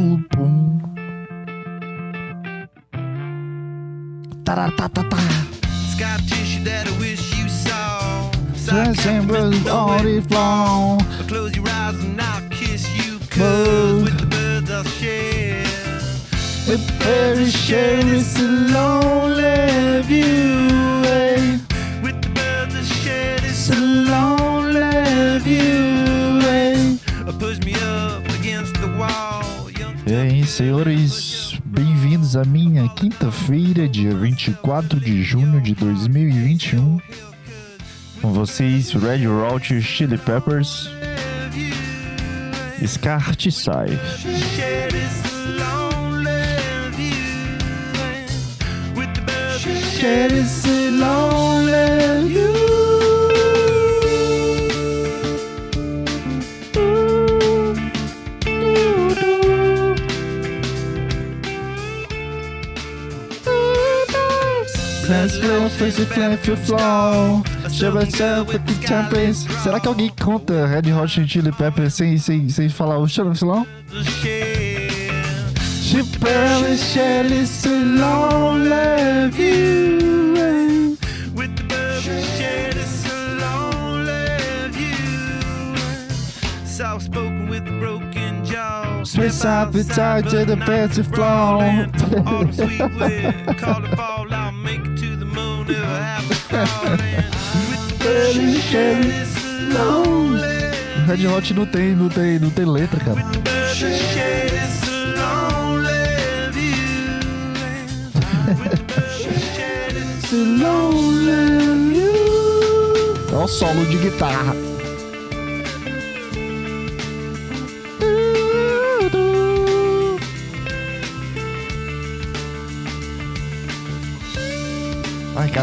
tubong. Ta-da-ta-ta-ta. Tissue that I wish you saw. Dress and bruise all day. Close your eyes and I'll kiss you. Cause with the birds I'll share. With every share is so lonely view. Eh? With the birds I'll share is so lonely view. Eh? Push me up. Aí, senhores, bem-vindos à minha quinta-feira, dia 24 de junho de 2021. Com vocês, Red Hot Chili Peppers, Scar Sai. share this lonely Face flap your flow. Será que alguém conta Red Hot Chili Peppers sem, sem, sem falar o Show Flow? share. She barely shed. With the. Soft spoken with a broken jaw. Swiss appetite to the fancy flow. Autumn sweet wind, call it fall. Red Hot não tem, não tem, não tem letra, cara. With the birds I'll share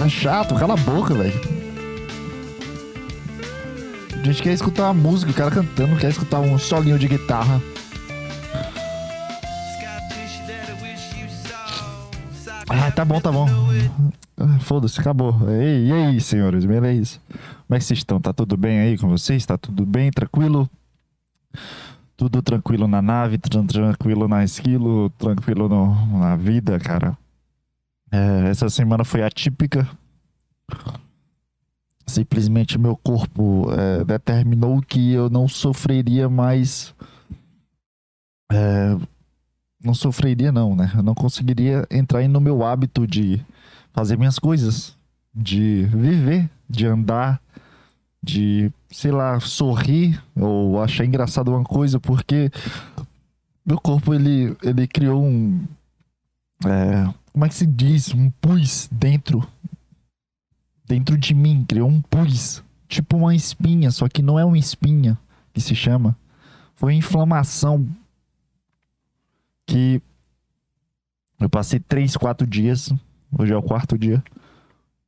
Chato, cala a boca, velho. A gente quer escutar uma música, o cara cantando, quer escutar um solinho de guitarra. Ah, tá bom, tá bom. Ah, Foda-se, acabou. E, aí, senhores, beleza? Como é que vocês estão? Tá tudo bem aí com vocês? Tá tudo bem? Tranquilo? Tudo tranquilo na nave, tran- tranquilo na esquilo, tranquilo no- na vida, cara. É, essa semana foi atípica. Simplesmente meu corpo é, determinou que eu não sofreria mais. é, não sofreria, não, né? Eu não conseguiria entrar no meu hábito de fazer minhas coisas, de viver, de andar, de, sei lá, sorrir ou achar engraçado uma coisa, porque meu corpo ele, ele criou um. é, como é que se diz? Um pus dentro. Dentro de mim, criou um pus. Tipo uma espinha, só que não é uma espinha que se chama. Foi inflamação que eu passei três, quatro dias, hoje é o quarto dia,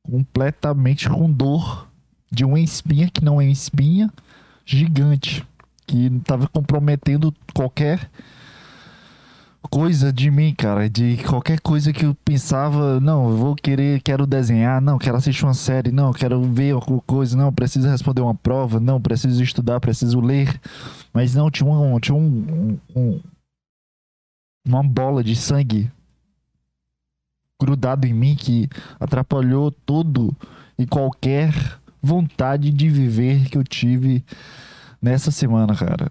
completamente com dor de uma espinha que não é uma espinha gigante, que estava comprometendo qualquer coisa de mim, cara, de qualquer coisa que eu pensava, não, eu vou querer, quero desenhar, não, quero assistir uma série, não, quero ver alguma coisa, não, preciso responder uma prova, não, preciso estudar, preciso ler, mas não, tinha um, tinha um, um- um- uma bola de sangue grudado em mim que atrapalhou todo e qualquer vontade de viver que eu tive nessa semana, cara.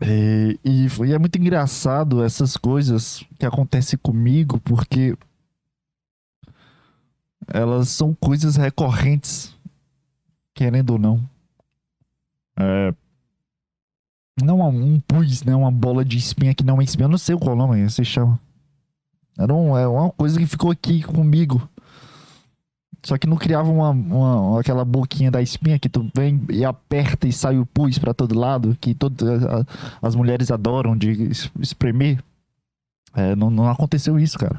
E, e, foi- e é muito engraçado essas coisas que acontecem comigo, porque elas são coisas recorrentes, querendo ou não. É, não um pus, né? Uma bola de espinha que não é espinha. Eu não sei qual nome se chama. Era um, é uma coisa que ficou aqui comigo. Só que não criava uma, uma- aquela boquinha da espinha que tu vem e aperta e sai o pus pra todo lado, que todas as mulheres adoram de es- espremer. É, não, não aconteceu isso, cara.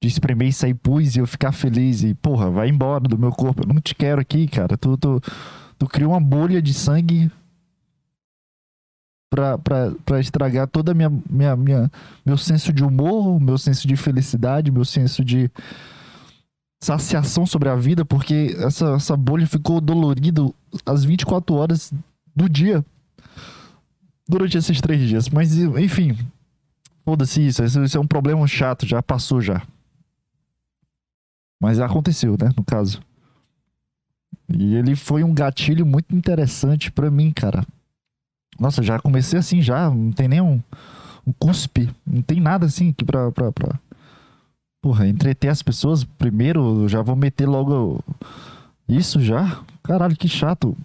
De espremer e sair pus e eu ficar feliz e, porra, vai embora do meu corpo. Eu não te quero aqui, cara. Tu, tu, tu criou uma bolha de sangue pra, pra, pra estragar toda minha, minha, minha, meu senso de humor, meu senso de felicidade, meu senso de saciação sobre a vida, porque essa, essa bolha ficou dolorido às 24 horas do dia durante esses três dias. Mas, enfim, Foda-se isso, isso, é um problema chato, já passou já. Mas aconteceu, né, no caso. E ele foi um gatilho muito interessante pra mim, cara. Nossa, já comecei assim já, não tem nem um, um cuspe, não tem nada assim aqui pra, pra, pra... Porra, entreter as pessoas primeiro, já vou meter logo isso já? Caralho, que chato.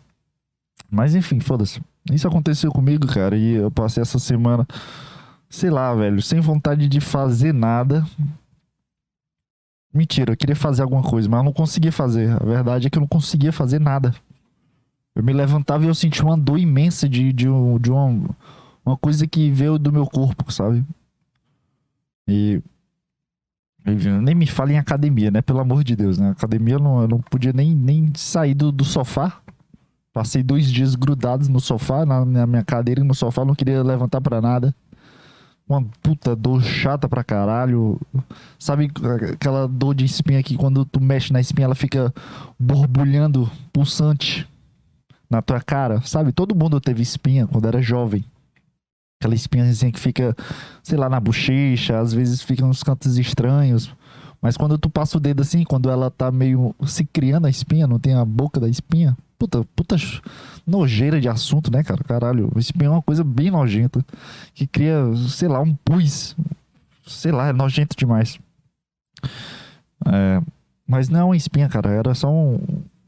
Mas enfim, foda-se. Isso aconteceu comigo, cara, e eu passei essa semana, sei lá, velho, sem vontade de fazer nada. Mentira, eu queria fazer alguma coisa, mas eu não conseguia fazer. A verdade é que eu não conseguia fazer nada. Eu me levantava e eu sentia uma dor imensa de, de, um- de uma, uma coisa que veio do meu corpo, sabe? E. e Nem me fala em academia, né? Pelo amor de Deus, né? Academia eu não, eu não podia nem, nem sair do, do sofá. Passei dois dias grudados no sofá, na, na minha cadeira no sofá, não queria levantar pra nada. Uma puta dor chata pra caralho. Sabe aquela dor de espinha que quando tu mexe na espinha ela fica borbulhando, pulsante na tua cara? Sabe? Todo mundo teve espinha quando era jovem. Aquela espinhazinha que fica, sei lá, na bochecha, às vezes fica nos cantos estranhos. Mas quando tu passa o dedo assim, quando ela tá meio se criando a espinha, não tem a boca da espinha. Puta, puta nojeira de assunto, né, cara? Caralho, espinha é uma coisa bem nojenta. Que cria, sei lá, um pus. Sei lá, é nojento demais. É, mas não é uma espinha, cara. Era só um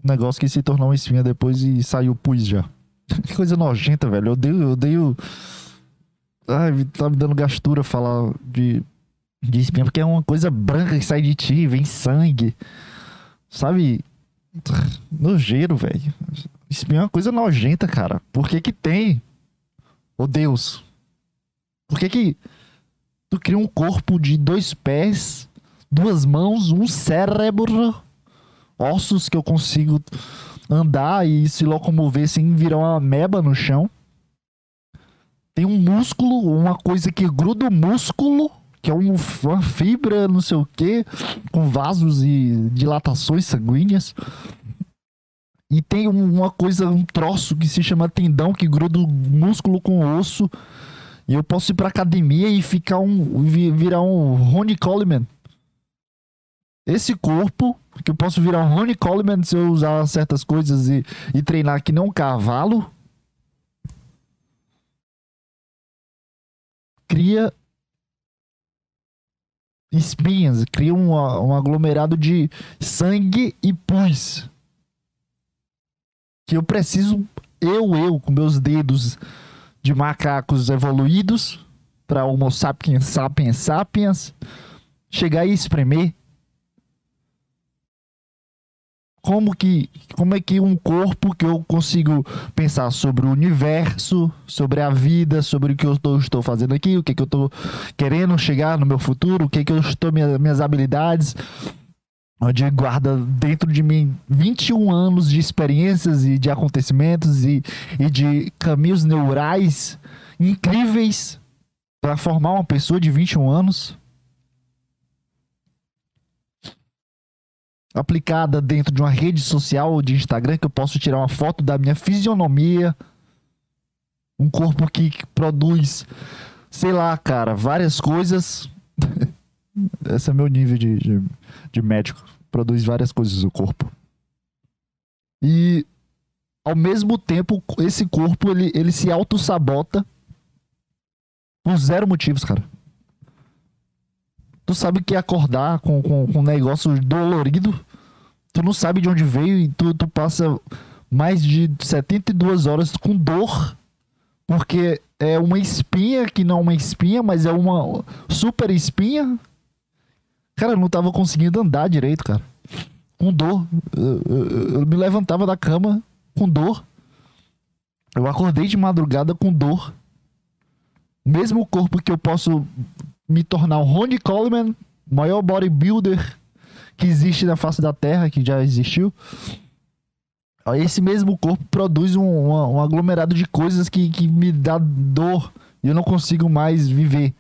negócio que se tornou uma espinha depois e saiu pus já. Que coisa nojenta, velho. Eu odeio, eu odeio. Ai, tá me dando gastura falar de, de espinha, porque é uma coisa branca que sai de ti, vem sangue. Sabe? Nojeiro, velho. Espinha é uma coisa nojenta, cara. Por que que tem? Ô Deus. Por que que tu cria um corpo de dois pés, duas mãos, um cérebro, ossos que eu consigo andar e se locomover sem virar uma ameba no chão? Tem um músculo, uma coisa que gruda o músculo, que é um- uma fibra, não sei o que, com vasos e dilatações sanguíneas. E tem um- uma coisa, um troço que se chama tendão, que gruda o músculo com o osso. E eu posso ir pra academia e ficar um. vi- virar um Ronnie Coleman. Esse corpo, que eu posso virar um Ronnie Coleman se eu usar certas coisas e, e treinar que nem um cavalo. Cria espinhas, cria um, um aglomerado de sangue e pus. Que eu preciso, eu, eu, com meus dedos de macacos evoluídos, para Homo sapiens sapiens sapiens, chegar e espremer. Como que, como é que um corpo que eu consigo pensar sobre o universo, sobre a vida, sobre o que eu tô- estou fazendo aqui, o que, que eu estou querendo chegar no meu futuro, o que, que eu estou minha- minhas habilidades, onde guarda dentro de mim 21 anos de experiências e de acontecimentos e, e de caminhos neurais incríveis para formar uma pessoa de 21 anos aplicada dentro de uma rede social ou de Instagram que eu posso tirar uma foto da minha fisionomia. Um corpo que produz sei lá, cara, várias coisas. Esse é meu nível de, de, de médico. Produz várias coisas o corpo. E ao mesmo tempo esse corpo ele, ele se auto-sabota por zero motivos, cara. Tu sabe que acordar com, com, com um negócio dolorido, tu não sabe de onde veio e tu, tu passa mais de 72 horas com dor, porque é uma espinha que não é uma espinha, mas é uma super espinha. Cara, eu não tava conseguindo andar direito, cara. Com dor. Eu, eu- eu me levantava da cama com dor. Eu acordei de madrugada com dor. Mesmo corpo que eu posso me tornar um Ronnie Coleman, maior bodybuilder que existe na face da Terra, que já existiu. Esse mesmo corpo produz um, um aglomerado de coisas que, que me dá dor e eu não consigo mais viver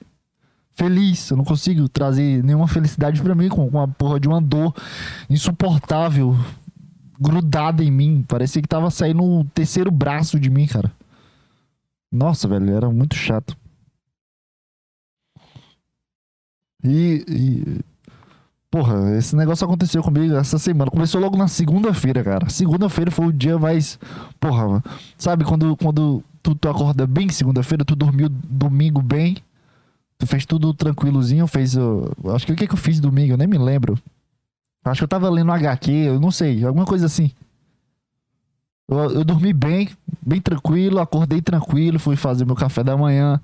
feliz. Eu não consigo trazer nenhuma felicidade pra mim com, com a porra de uma dor insuportável grudada em mim. Parecia que tava saindo o terceiro braço de mim, cara. Nossa, velho, era muito chato. E, e- Porra, esse negócio aconteceu comigo essa semana. Começou logo na segunda-feira, cara. Segunda-feira foi o dia mais. Porra, sabe quando, quando tu, tu acorda bem segunda-feira, tu dormiu domingo bem, tu fez tudo tranquilozinho, fez. o- acho que o que, que eu fiz domingo, eu nem me lembro. Acho que eu tava lendo HQ, eu não sei, alguma coisa assim. Eu, eu dormi bem, bem tranquilo, acordei tranquilo, fui fazer meu café da manhã.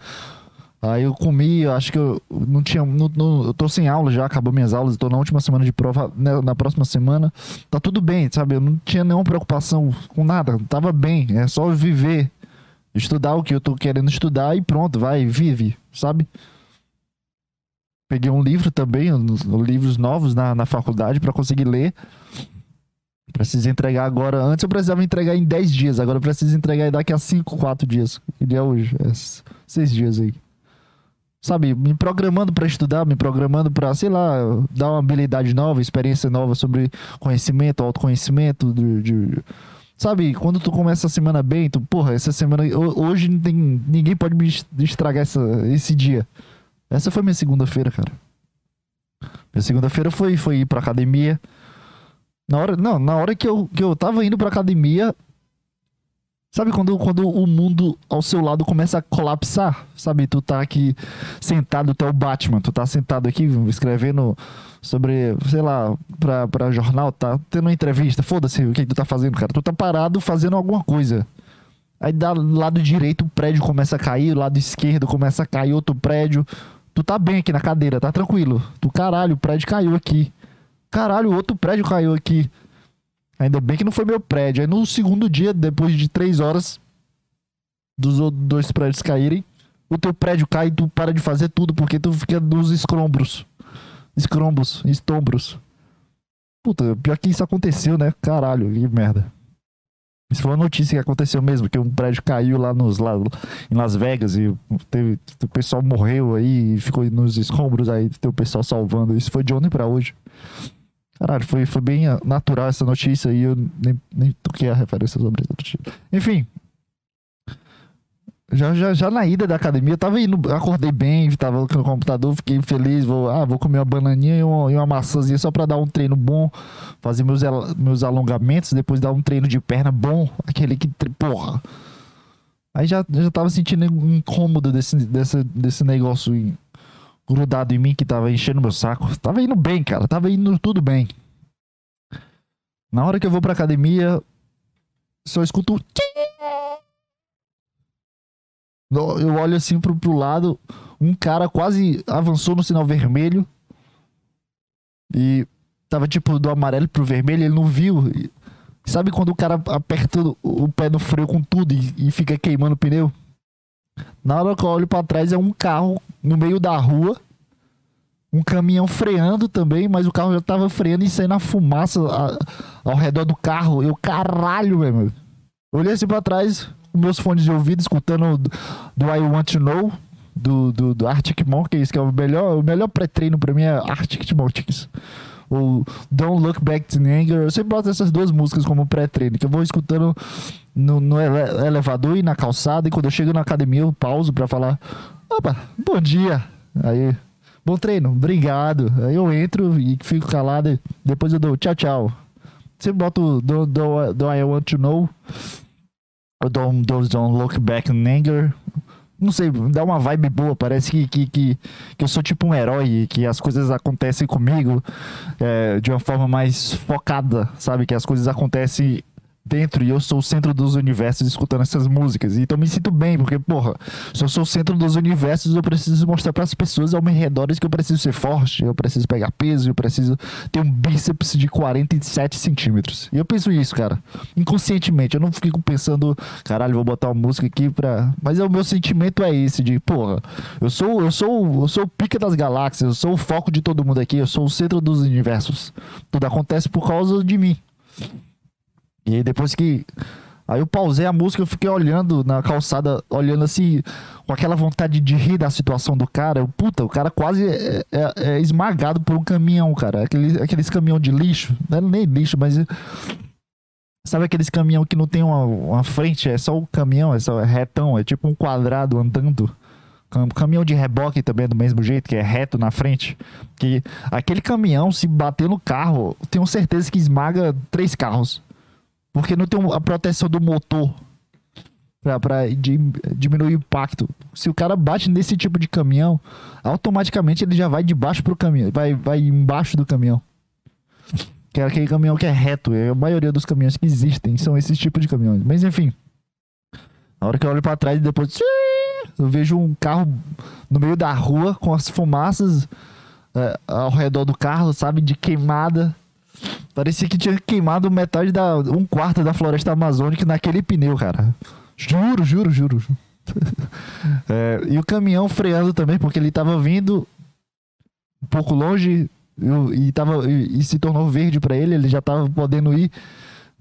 Aí eu comi, eu acho que eu não tinha. eu tô sem aula já, acabou minhas aulas, tô na última semana de prova, né, na próxima semana. Tá tudo bem, sabe? Eu não tinha nenhuma preocupação com nada, tava bem, é só viver. Estudar o que eu tô querendo estudar e pronto, vai, vive, sabe? Peguei um livro também, livros novos na, na faculdade pra conseguir ler. Preciso entregar agora. Antes eu precisava entregar em 10 dias, agora eu preciso entregar daqui a 5, 4 dias. Dia é hoje? É 6 dias aí. Sabe, me programando pra estudar, me programando pra, sei lá, dar uma habilidade nova, experiência nova sobre conhecimento, autoconhecimento, de, de- Sabe, quando tu começa a semana bem, tu, porra, essa semana. ho- Hoje não tem, ninguém pode me est- estragar essa, esse dia. Essa foi minha segunda-feira, cara. Minha segunda-feira foi, foi ir pra academia. Na hora, não, na hora que eu, que eu tava indo pra academia. Sabe quando, quando o mundo ao seu lado começa a colapsar? Sabe, tu tá aqui sentado, tu é o Batman, tu tá sentado aqui escrevendo sobre, sei lá, pra, pra jornal, tá tendo uma entrevista, foda-se o que, tu tá fazendo, cara. Tu tá parado fazendo alguma coisa. Aí do lado direito o prédio começa a cair, o lado esquerdo começa a cair outro prédio. Tu tá bem aqui na cadeira, tá tranquilo. Tu, caralho, o prédio caiu aqui. Caralho, outro prédio caiu aqui. Ainda bem que não foi meu prédio. Aí no segundo dia, depois de três horas dos outros dois prédios caírem, o teu prédio cai e tu para de fazer tudo porque tu fica nos escrombros. Escrombos, estombros. Puta, pior que isso aconteceu, né? Caralho, que merda. Isso foi uma notícia que aconteceu mesmo, que um prédio caiu lá nos lá, em Las Vegas e teve, o pessoal morreu aí e ficou nos escombros aí, tem o pessoal salvando. Isso foi de ontem pra hoje. Caralho, foi, foi bem natural essa notícia e eu nem, nem toquei a referência sobre notícia. Enfim. Já, já, já na ida da academia, eu tava indo, acordei bem, tava no computador, fiquei feliz, vou, ah, vou comer uma bananinha e uma, e uma maçãzinha só pra dar um treino bom, fazer meus, meus alongamentos, depois dar um treino de perna bom, aquele que, porra. Aí já, já tava sentindo incômodo desse, desse, desse negócio grudado em mim que tava enchendo meu saco. Tava indo bem, cara, tava indo tudo bem. Na hora que eu vou pra academia, só escuto. um Eu olho assim pro, pro lado, um cara quase avançou no sinal vermelho. E tava tipo do amarelo pro vermelho, ele não viu. Sabe quando o cara aperta o, o pé no freio com tudo e, e fica queimando o pneu? Na hora que eu olho pra trás é um carro no meio da rua. Um caminhão freando também, mas o carro já tava freando e saindo a fumaça a- ao redor do carro. Eu, caralho, meu. Olhei assim pra trás, com meus fones de ouvido, escutando do, do I Want to Know, do, do, do Arctic Monkeys, que é o melhor, o melhor pré-treino pra mim é Arctic Monkeys. Ou Don't Look Back to Anger. Eu sempre boto essas duas músicas como pré-treino, que eu vou escutando no, no ele- elevador e na calçada, e quando eu chego na academia eu pauso pra falar: Opa, bom dia. Aí, bom treino, obrigado. Aí eu entro e fico calado, depois eu dou tchau, tchau. Sempre boto do, do, I Want to Know. Ou Don't, don't, don't Look Back in Anger. Não sei, dá uma vibe boa. Parece que, que, que, que eu sou tipo um herói, que as coisas acontecem comigo é, de uma forma mais focada, sabe? Que as coisas acontecem dentro e eu sou o centro dos universos escutando essas músicas. Então me sinto bem, porque, porra, se eu sou o centro dos universos, eu preciso mostrar para as pessoas ao meu redor que eu preciso ser forte, eu preciso pegar peso, eu preciso ter um bíceps de 47 centímetros. E eu penso isso, cara, inconscientemente. Eu não fico pensando, caralho, vou botar uma música aqui pra. Mas é, o meu sentimento é esse, de, porra, eu sou, eu sou, eu sou o pica das galáxias, eu sou o foco de todo mundo aqui, eu sou o centro dos universos. Tudo acontece por causa de mim. E aí depois que. Aí eu pausei a música, eu fiquei olhando na calçada, olhando assim, com aquela vontade de rir da situação do cara. Eu, puta, o cara quase é, é- é esmagado por um caminhão, cara. Aqueles, aqueles caminhão de lixo. Não é nem lixo, mas. Sabe aqueles caminhão que não tem uma, uma frente, é só o caminhão, é só retão, é tipo um quadrado andando. Cam- Caminhão de reboque também é do mesmo jeito, que é reto na frente. Que aquele caminhão, se bater no carro, tenho certeza que esmaga três carros. Porque não tem a proteção do motor di- diminuir o impacto. Se o cara bate nesse tipo de caminhão, automaticamente ele já vai de baixo pro caminhão, vai, vai embaixo do caminhão. Que é aquele caminhão que é reto. É a maioria dos caminhões que existem são esses tipos de caminhões. Mas enfim. Na hora que eu olho pra trás e depois. Eu vejo um carro no meio da rua com as fumaças é, ao redor do carro, sabe? De queimada. Parecia que tinha queimado metade da. um quarto da floresta amazônica naquele pneu, cara. Juro, juro, juro. É, e o caminhão freando também, porque ele tava vindo um pouco longe eu- e, tava, e, e se tornou verde pra ele, ele já tava podendo ir.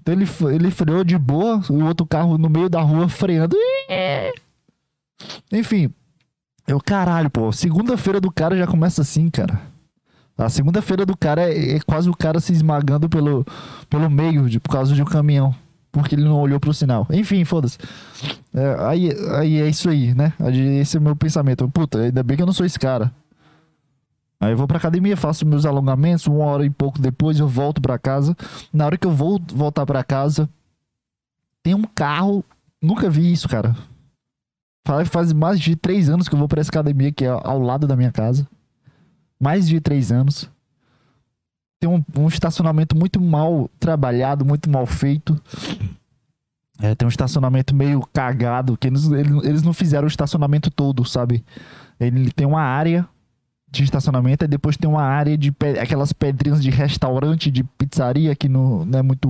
Então ele, ele freou de boa, o outro carro no meio da rua freando. Enfim, eu, caralho, pô, segunda-feira do cara já começa assim, cara. A segunda-feira do cara é, é quase o cara se esmagando pelo, pelo meio, de, por causa de um caminhão. Porque ele não olhou pro sinal. Enfim, foda-se. É, aí, aí é isso aí, né? Esse é o meu pensamento. Puta, ainda bem que eu não sou esse cara. Aí eu vou pra academia, faço meus alongamentos, uma hora e pouco depois eu volto pra casa. Na hora que eu vou voltar pra casa, tem um carro. Nunca vi isso, cara. Faz mais de três anos que eu vou pra essa academia que é ao lado da minha casa. Mais de três anos. Tem um, um estacionamento muito mal trabalhado, muito mal feito. É, tem um estacionamento meio cagado, que eles, eles, não fizeram o estacionamento todo, sabe? Ele tem uma área de estacionamento e depois tem uma área de pe- aquelas pedrinhas de restaurante, de pizzaria que não, não é muito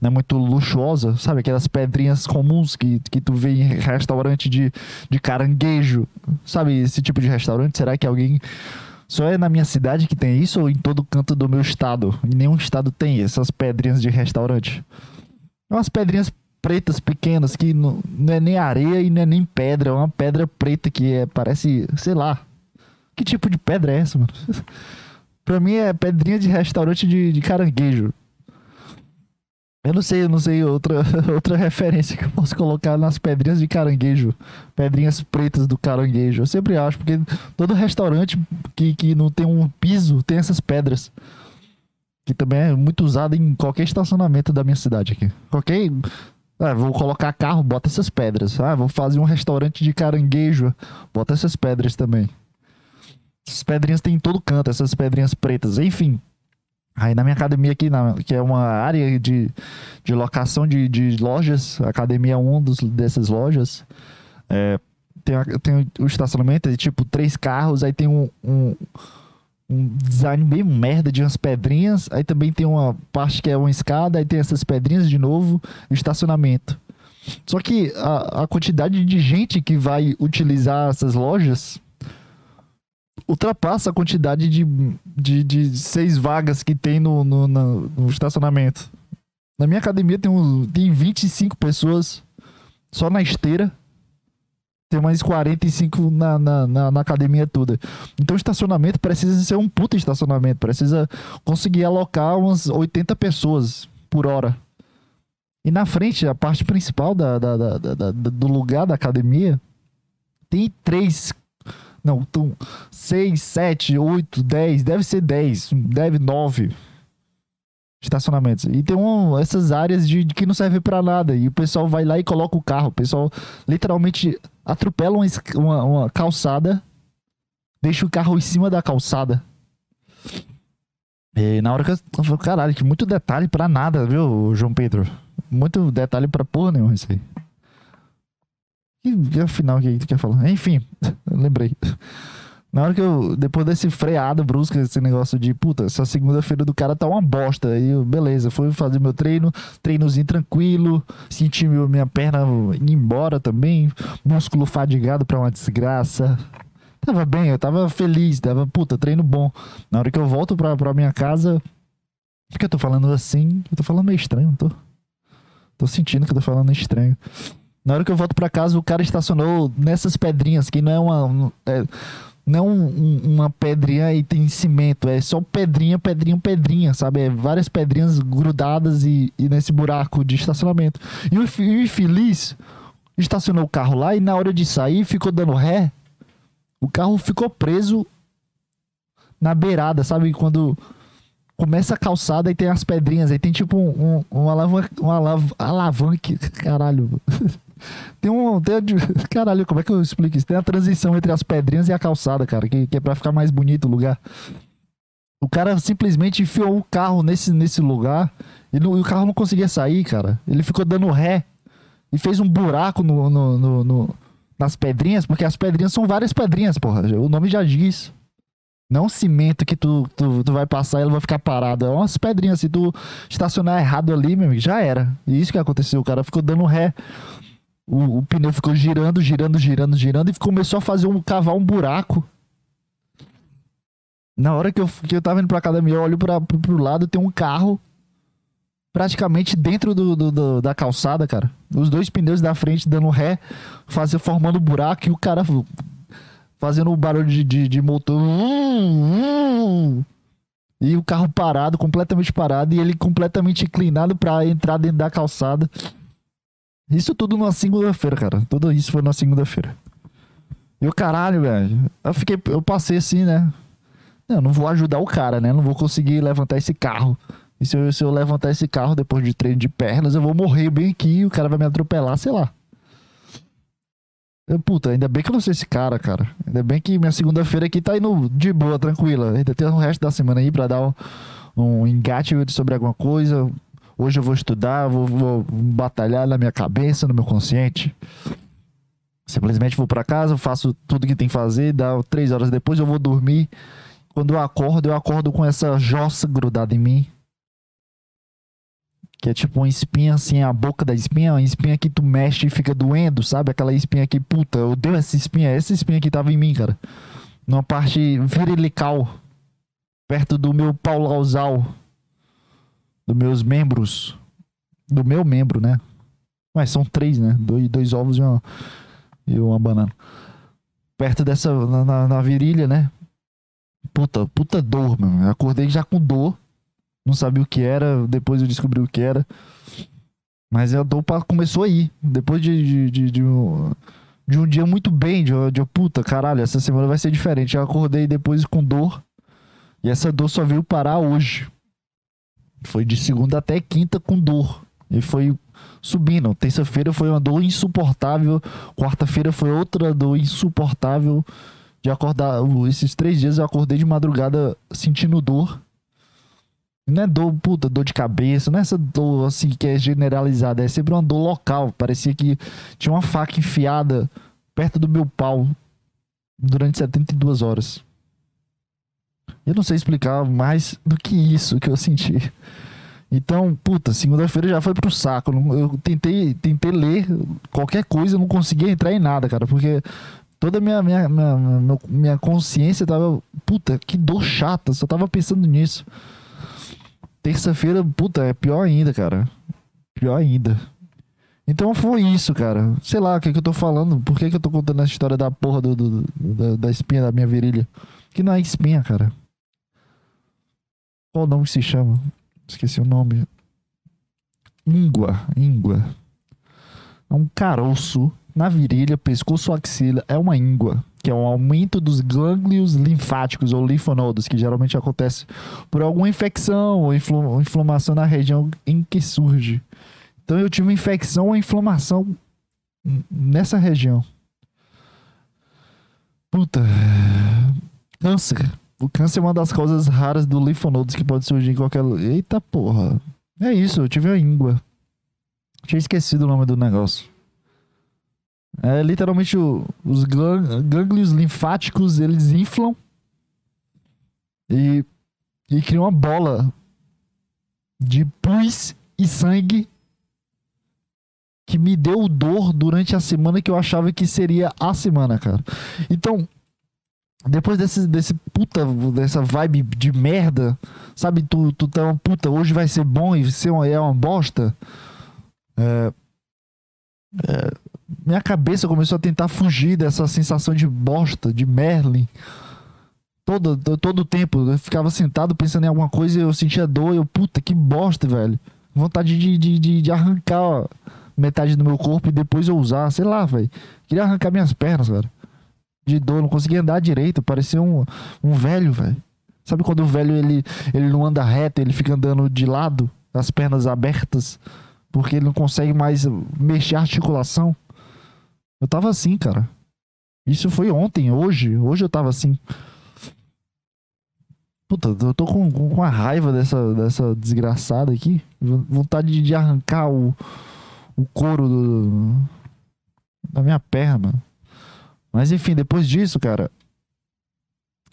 não é muito luxuosa, sabe? Aquelas pedrinhas comuns que, que tu vê em restaurante de, de caranguejo, sabe? Esse tipo de restaurante, será que alguém só é na minha cidade que tem isso ou em todo canto do meu estado? Em nenhum estado tem essas pedrinhas de restaurante. É umas pedrinhas pretas pequenas que não, não é nem areia e não é nem pedra, é uma pedra preta que é, parece, sei lá. Que tipo de pedra é essa, mano? pra mim é pedrinha de restaurante de, de caranguejo. Eu não sei, eu não sei outra, outra referência que eu posso colocar nas pedrinhas de caranguejo. Pedrinhas pretas do caranguejo. Eu sempre acho, porque todo restaurante que, que não tem um piso tem essas pedras. Que também é muito usado em qualquer estacionamento da minha cidade aqui. Qualquer. Ah, vou colocar carro, bota essas pedras. Ah, vou fazer um restaurante de caranguejo, bota essas pedras também. Essas pedrinhas tem em todo canto, essas pedrinhas pretas. Enfim. Aí na minha academia aqui, na- que é uma área de, de locação de, de lojas, a academia é um dos, dessas lojas. É, tem, tem o estacionamento, é tipo três carros, aí tem um, um, um design bem merda de umas pedrinhas. Aí também tem uma parte que é uma escada, aí tem essas pedrinhas de novo, estacionamento. Só que a, a quantidade de gente que vai utilizar essas lojas ultrapassa a quantidade de, de, de seis vagas que tem no, no, na- no estacionamento. Na minha academia tem, uns, tem 25 pessoas só na esteira. Tem mais 45 na, na, na, na academia toda. Então o estacionamento precisa ser um puta estacionamento. Precisa conseguir alocar umas 80 pessoas por hora. E na frente, a parte principal da, da, da- da- do lugar da academia, tem três. Não, então, seis, sete, oito, dez, deve ser dez, deve nove estacionamentos. E tem um, essas áreas de, de que não serve pra nada. E o pessoal vai lá e coloca o carro. O pessoal literalmente atropela uma, uma, uma calçada, deixa o carro em cima da calçada. E na hora que eu, falo, caralho, que muito detalhe pra nada, viu, João Pedro? Muito detalhe pra porra nenhuma isso aí. E, afinal, o que tu quer falar? Enfim, lembrei. Na hora que eu, depois desse freado brusco, esse negócio de, puta, essa segunda-feira do cara tá uma bosta. Aí, eu, beleza, fui fazer meu treino, treinozinho tranquilo, senti meu, minha perna indo embora também, músculo fadigado pra uma desgraça. Tava bem, eu tava feliz, tava, puta, treino bom. Na hora que eu volto pra, pra minha casa, por que eu tô falando assim? Eu tô falando meio estranho, tô? Tô sentindo que eu tô falando estranho. Na hora que eu volto pra casa, o cara estacionou nessas pedrinhas, que não é uma. é- não é um- um- uma pedrinha e tem cimento, é só pedrinha, pedrinha, pedrinha, sabe? É várias pedrinhas grudadas e, e nesse buraco de estacionamento. E o infeliz estacionou o carro lá e na hora de sair ficou dando ré O carro ficou preso na beirada, sabe? Quando começa a calçada e tem as pedrinhas, aí tem tipo um, um, um alavanca, um alav, alavanque, caralho. Tem um, tem, caralho, como é que eu explico isso? Tem a transição entre as pedrinhas e a calçada, cara, que, que é pra ficar mais bonito o lugar. O cara simplesmente enfiou o carro nesse, nesse lugar e, e o carro não conseguia sair, cara. Ele ficou dando ré e fez um buraco no, no- no- no- nas pedrinhas, porque as pedrinhas são várias pedrinhas, porra. O nome já diz. Não cimento que tu, tu, tu vai passar e ela vai ficar parada. É umas pedrinhas. Se tu estacionar errado ali, meu amigo, já era. E isso que aconteceu. O cara ficou dando ré. O, o pneu ficou girando, girando, girando, girando e começou a fazer um cavar um buraco. Na hora que eu, que eu tava indo pra academia, eu olho pra, pro, pro lado, tem um carro praticamente dentro do, do- do- da calçada, cara. Os dois pneus da frente dando ré, fazendo, formando buraco e o cara fazendo o barulho de, de, de motor. E o carro parado, completamente parado, e ele completamente inclinado pra entrar dentro da calçada. Isso tudo numa segunda-feira, cara. Tudo isso foi numa segunda-feira. E o caralho, velho. Eu fiquei. Eu passei assim, né? Não, não vou ajudar o cara, né? Não vou conseguir levantar esse carro. E se eu, se eu levantar esse carro depois de treino de pernas, eu vou morrer bem aqui o cara vai me atropelar, sei lá. Eu, puta, ainda bem que eu não sou esse cara, cara. Ainda bem que minha segunda-feira aqui tá indo de boa, tranquila. Ainda tem o resto da semana aí pra dar um, um engate sobre alguma coisa. Hoje eu vou estudar, vou, vou batalhar na minha cabeça, no meu consciente. Simplesmente vou pra casa, faço tudo que tem que fazer, dá três horas depois eu vou dormir. Quando eu acordo, eu acordo com essa jossa grudada em mim. Que é tipo uma espinha assim, a boca da espinha, uma espinha que tu mexe e fica doendo, sabe? Aquela espinha que, puta, eu odeio essa espinha. Essa espinha que tava em mim, cara. Numa parte virilical. Perto do meu paulausal. Dos meus membros. Do meu membro, né? Mas são três, né? Dois, dois ovos e uma, e uma banana. Perto dessa, na, na- virilha, né? Puta, puta dor, mano. Acordei já com dor. Não sabia o que era, depois eu descobri o que era. Mas a dor começou aí. Depois de, de, de, de um, de um dia muito bem, de, de puta, caralho, essa semana vai ser diferente. Eu acordei depois com dor. E essa dor só veio parar hoje. Foi de segunda até quinta com dor. E foi subindo. Terça-feira foi uma dor insuportável. Quarta-feira foi outra dor insuportável. De acordar. Esses três dias eu acordei de madrugada sentindo dor. Não é dor, puta, dor de cabeça, não é essa dor assim que é generalizada, é sempre uma dor local. Parecia que tinha uma faca enfiada perto do meu pau durante 72 horas. Eu não sei explicar mais do que isso que eu senti. Então, puta, segunda-feira já foi pro saco. Eu tentei, tentei ler qualquer coisa, não conseguia entrar em nada, cara, porque toda a minha, minha, minha, minha, minha consciência tava, puta, que dor chata, só tava pensando nisso. Terça-feira, puta, é pior ainda, cara. Pior ainda. Então foi isso, cara. Sei lá o que, que eu tô falando. Por que, que eu tô contando essa história da porra do, do- da, da espinha da minha virilha? Que não é espinha, cara. Qual o nome que se chama? Esqueci o nome. Íngua. Íngua. É um caroço na virilha, pescoço axila. É uma íngua. Que é um aumento dos gânglios linfáticos ou linfonodos, que geralmente acontece por alguma infecção ou inflamação na região em que surge. Então eu tive infecção ou inflamação nessa região. Puta. Câncer. O câncer é uma das causas raras do linfonodos que pode surgir em qualquer. Eita porra. É isso, eu tive a íngua. Tinha esquecido o nome do negócio. É literalmente o- os gânglios linfáticos eles inflam e, e criam uma bola de pus e sangue que me deu dor durante a semana que eu achava que seria a semana, cara. Então, depois desse, desse puta, dessa vibe de merda, sabe, tu, tu tá uma puta, hoje vai ser bom e ser uma, é uma bosta. É, é, minha cabeça começou a tentar fugir dessa sensação de bosta, de Merlin. Todo, to- todo o tempo. Eu ficava sentado pensando em alguma coisa e eu sentia dor. Eu, puta, que bosta, velho. Vontade de, de, de, de arrancar ó, metade do meu corpo e depois eu usar. Sei lá, velho. Queria arrancar minhas pernas, cara. De dor, não conseguia andar direito, parecia um, um velho, velho. Sabe quando o velho ele, ele não anda reto, ele fica andando de lado, as pernas abertas, porque ele não consegue mais mexer a articulação? Eu tava assim, cara. Isso foi ontem, hoje, hoje eu tava assim. Puta, eu tô com, com a raiva dessa, dessa desgraçada aqui. Vontade de, de arrancar o, o couro do, da minha perna, mano. Mas enfim, depois disso, cara,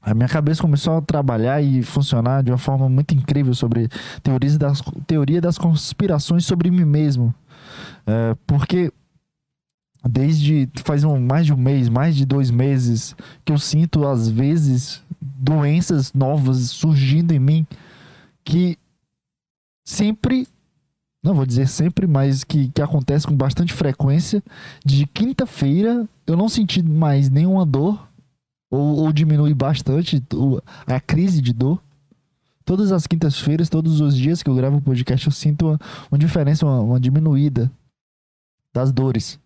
a minha cabeça começou a trabalhar e funcionar de uma forma muito incrível sobre teorias das, teoria das conspirações sobre mim mesmo. É, porque desde faz um, mais de um mês, mais de dois meses, que eu sinto às vezes doenças novas surgindo em mim que sempre, não vou dizer sempre, mas que, que acontece com bastante frequência. De quinta-feira eu não senti mais nenhuma dor, ou, ou diminui bastante a crise de dor. Todas as quintas-feiras, todos os dias que eu gravo o podcast, eu sinto uma, uma diferença, uma, uma diminuída das dores.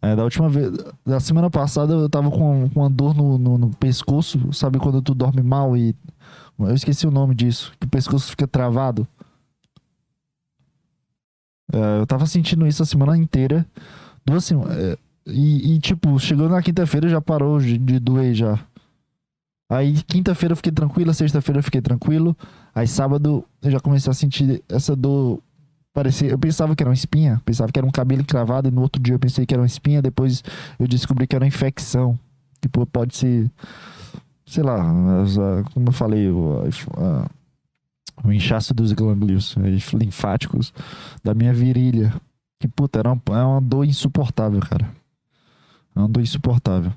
É, da última vez, da semana passada eu tava com, com uma dor no, no, no pescoço, sabe quando tu dorme mal e. Eu esqueci o nome disso, que o pescoço fica travado. É, eu tava sentindo isso a semana inteira. Duas semanas. e, e, tipo, chegou na quinta-feira já parou de, de doer já. Aí quinta-feira eu fiquei tranquilo, sexta-feira eu fiquei tranquilo. Aí sábado eu já comecei a sentir essa dor. Parecia, eu pensava que era uma espinha, pensava que era um cabelo encravado, e no outro dia eu pensei que era uma espinha, depois eu descobri que era uma infecção. Tipo, pode ser, sei lá, como eu falei, a- o inchaço dos gânglios eh, linfáticos da minha virilha. Que puta, era uma, é uma dor insuportável, cara. É uma dor insuportável.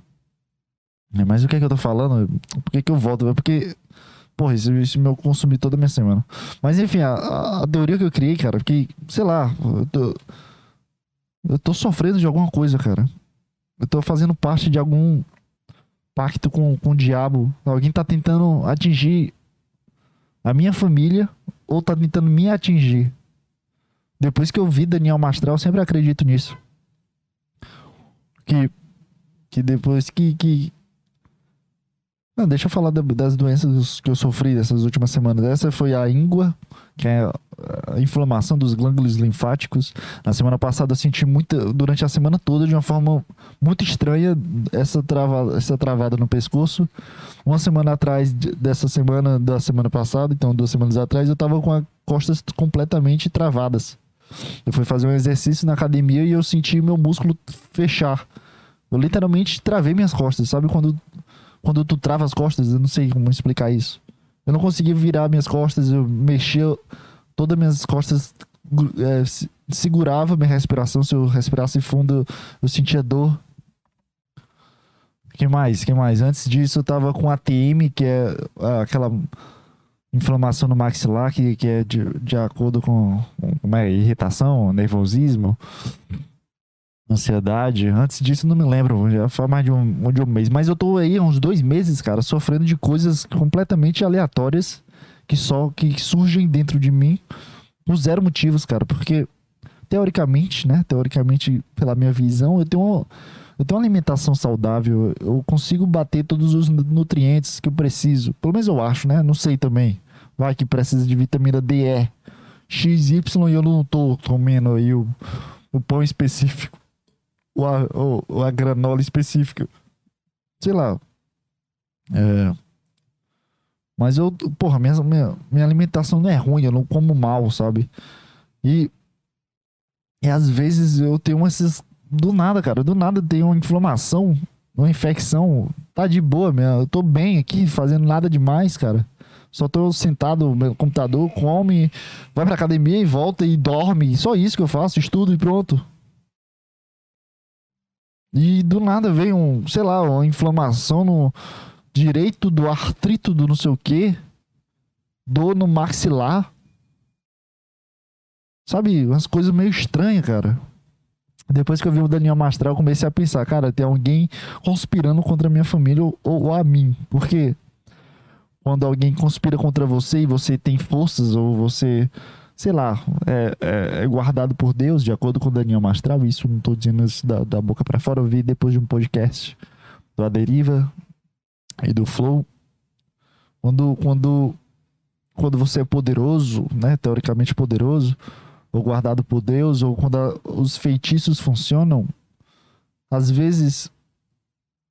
É, Mas o que é que eu tô falando? Por que, que eu volto? É porque, porra, isso, isso me consumiu toda a minha semana. Mas enfim, a, a- teoria que eu criei, cara, que, sei lá, eu tô, eu tô sofrendo de alguma coisa, cara. Eu tô fazendo parte de algum pacto com, com o diabo. Alguém tá tentando atingir a minha família ou tá tentando me atingir. Depois que eu vi Daniel Mastral, sempre acredito nisso. Que, que depois que, que, não, deixa eu falar da- das doenças que eu sofri dessas últimas semanas. Essa foi a íngua, que é a inflamação dos glândulos linfáticos. Na semana passada eu senti muita, durante a semana toda, de uma forma muito estranha, essa, trava, essa travada no pescoço. Uma semana atrás de- dessa semana, da semana passada, então duas semanas atrás, eu tava com as costas completamente travadas. Eu fui fazer um exercício na academia e eu senti meu músculo fechar. Eu literalmente travei minhas costas, sabe quando quando tu trava as costas, eu não sei como explicar isso. Eu não conseguia virar minhas costas, eu mexia todas as minhas costas, é, se- segurava minha respiração. Se eu respirasse fundo, eu sentia dor. que mais? que mais? Antes disso, eu tava com ATM, que é ah, aquela inflamação no maxilar, que, que é de, de acordo com, com é, irritação, nervosismo ansiedade. Antes disso, não me lembro. Já faz mais de um, de um mês. Mas eu tô aí uns dois meses, cara, sofrendo de coisas completamente aleatórias que só que surgem dentro de mim por zero motivos, cara. Porque, teoricamente, né? Teoricamente, pela minha visão, eu tenho uma, eu tenho uma alimentação saudável. Eu consigo bater todos os nu- nutrientes que eu preciso. Pelo menos eu acho, né? Não sei também. Vai que precisa de vitamina D, E, X, Y e eu não tô comendo aí o, o pão específico ou a, ou- a granola específica. Sei lá. É. Mas eu, porra, minha, minha, minha alimentação não é ruim, eu não como mal, sabe? E, e às vezes eu tenho esses. Do nada, cara, do nada tem uma inflamação, uma infecção. Tá de boa, minha, eu tô bem aqui, fazendo nada demais, cara. Só tô sentado no meu computador, come, vai pra academia e volta e dorme. Só isso que eu faço, estudo e pronto. E do nada veio um, sei lá, uma inflamação no direito do artrito do não sei o que, dor no maxilar. Sabe, umas coisas meio estranhas, cara. Depois que eu vi o Daniel Mastral, eu comecei a pensar, cara, tem alguém conspirando contra a minha família ou, ou a mim. Porque quando alguém conspira contra você e você tem forças ou você sei lá, é, é- é guardado por Deus, de acordo com Daniel Mastral. Isso não tô dizendo isso da, da boca pra fora, eu vi depois de um podcast do A Deriva e do Flow. Quando, quando, quando você é poderoso, né? Teoricamente poderoso, ou guardado por Deus, ou quando a- os feitiços funcionam, às vezes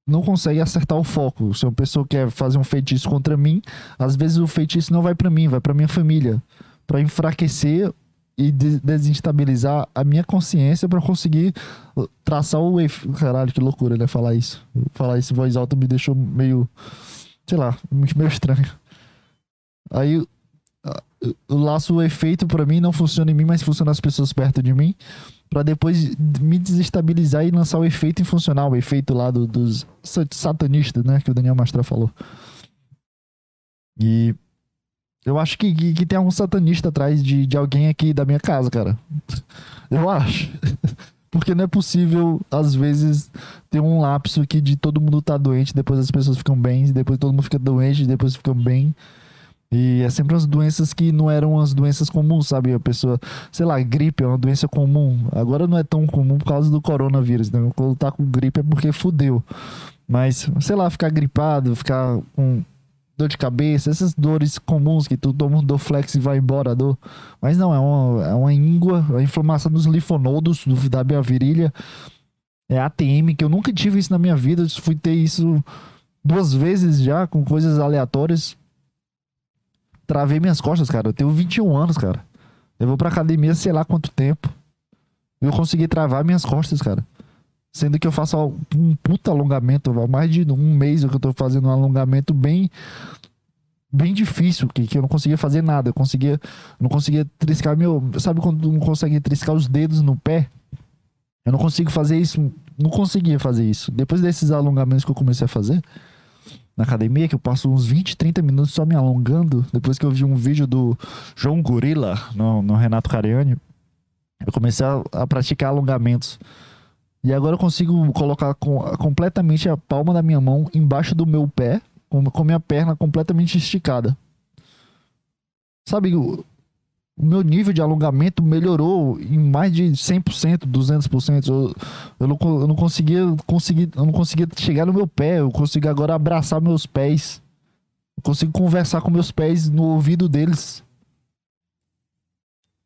não consegue acertar o foco. Se uma pessoa quer fazer um feitiço contra mim, às vezes o feitiço não vai pra mim, vai pra minha família, Pra enfraquecer e de- desestabilizar a minha consciência pra conseguir uh, traçar o. Caralho, que loucura, né? Falar isso. Falar isso em voz alta me deixou meio, sei lá, meio estranho. Aí ah, eu laço o efeito pra mim, não funciona em mim, mas funciona nas pessoas perto de mim. Pra depois me desestabilizar e lançar o efeito funcional, o efeito lá do- dos sa- satanistas, né? Que o Daniel Mastra falou. E eu acho que, que, que tem algum satanista atrás de, de alguém aqui da minha casa, cara. Eu acho. Porque não é possível, às vezes, ter um lapso que de todo mundo tá doente, depois as pessoas ficam bem, depois todo mundo fica doente, depois ficam bem. E é sempre umas doenças que não eram as doenças comuns, sabe? A pessoa, sei lá, gripe é uma doença comum. Agora não é tão comum por causa do coronavírus, né? Quando tá com gripe é porque fudeu. Mas, sei lá, ficar gripado, ficar com dor de cabeça, essas dores comuns que tu toma um Dorflex e vai embora dor. Mas não, é uma, é uma íngua, a inflamação dos linfonodos do- da minha virilha. É ATM, que eu nunca tive isso na minha vida. Eu fui ter isso duas vezes já, com coisas aleatórias. Travei minhas costas, cara. Eu tenho 21 anos, cara. Eu vou pra academia sei lá quanto tempo. Eu consegui travar minhas costas, cara. Sendo que eu faço um puta alongamento. Mais de um mês que eu tô fazendo um alongamento bem. Bem difícil, que, que eu não conseguia fazer nada. Eu conseguia. Não conseguia triscar meu. Sabe quando não consegue triscar os dedos no pé? Eu não consigo fazer isso. Não conseguia fazer isso. Depois desses alongamentos que eu comecei a fazer na academia, que eu passo uns 20, 30 minutos só me alongando. Depois que eu vi um vídeo do João Gorila, no, no Renato Cariani, eu comecei a, a praticar alongamentos. E agora eu consigo colocar com- completamente a palma da minha mão embaixo do meu pé, com, com minha perna completamente esticada. Sabe, o, o meu nível de alongamento melhorou em mais de 100%, 200%. Eu, eu, não, eu não conseguia conseguir, eu não conseguia chegar no meu pé, eu consigo agora abraçar meus pés. Eu consigo conversar com meus pés no ouvido deles.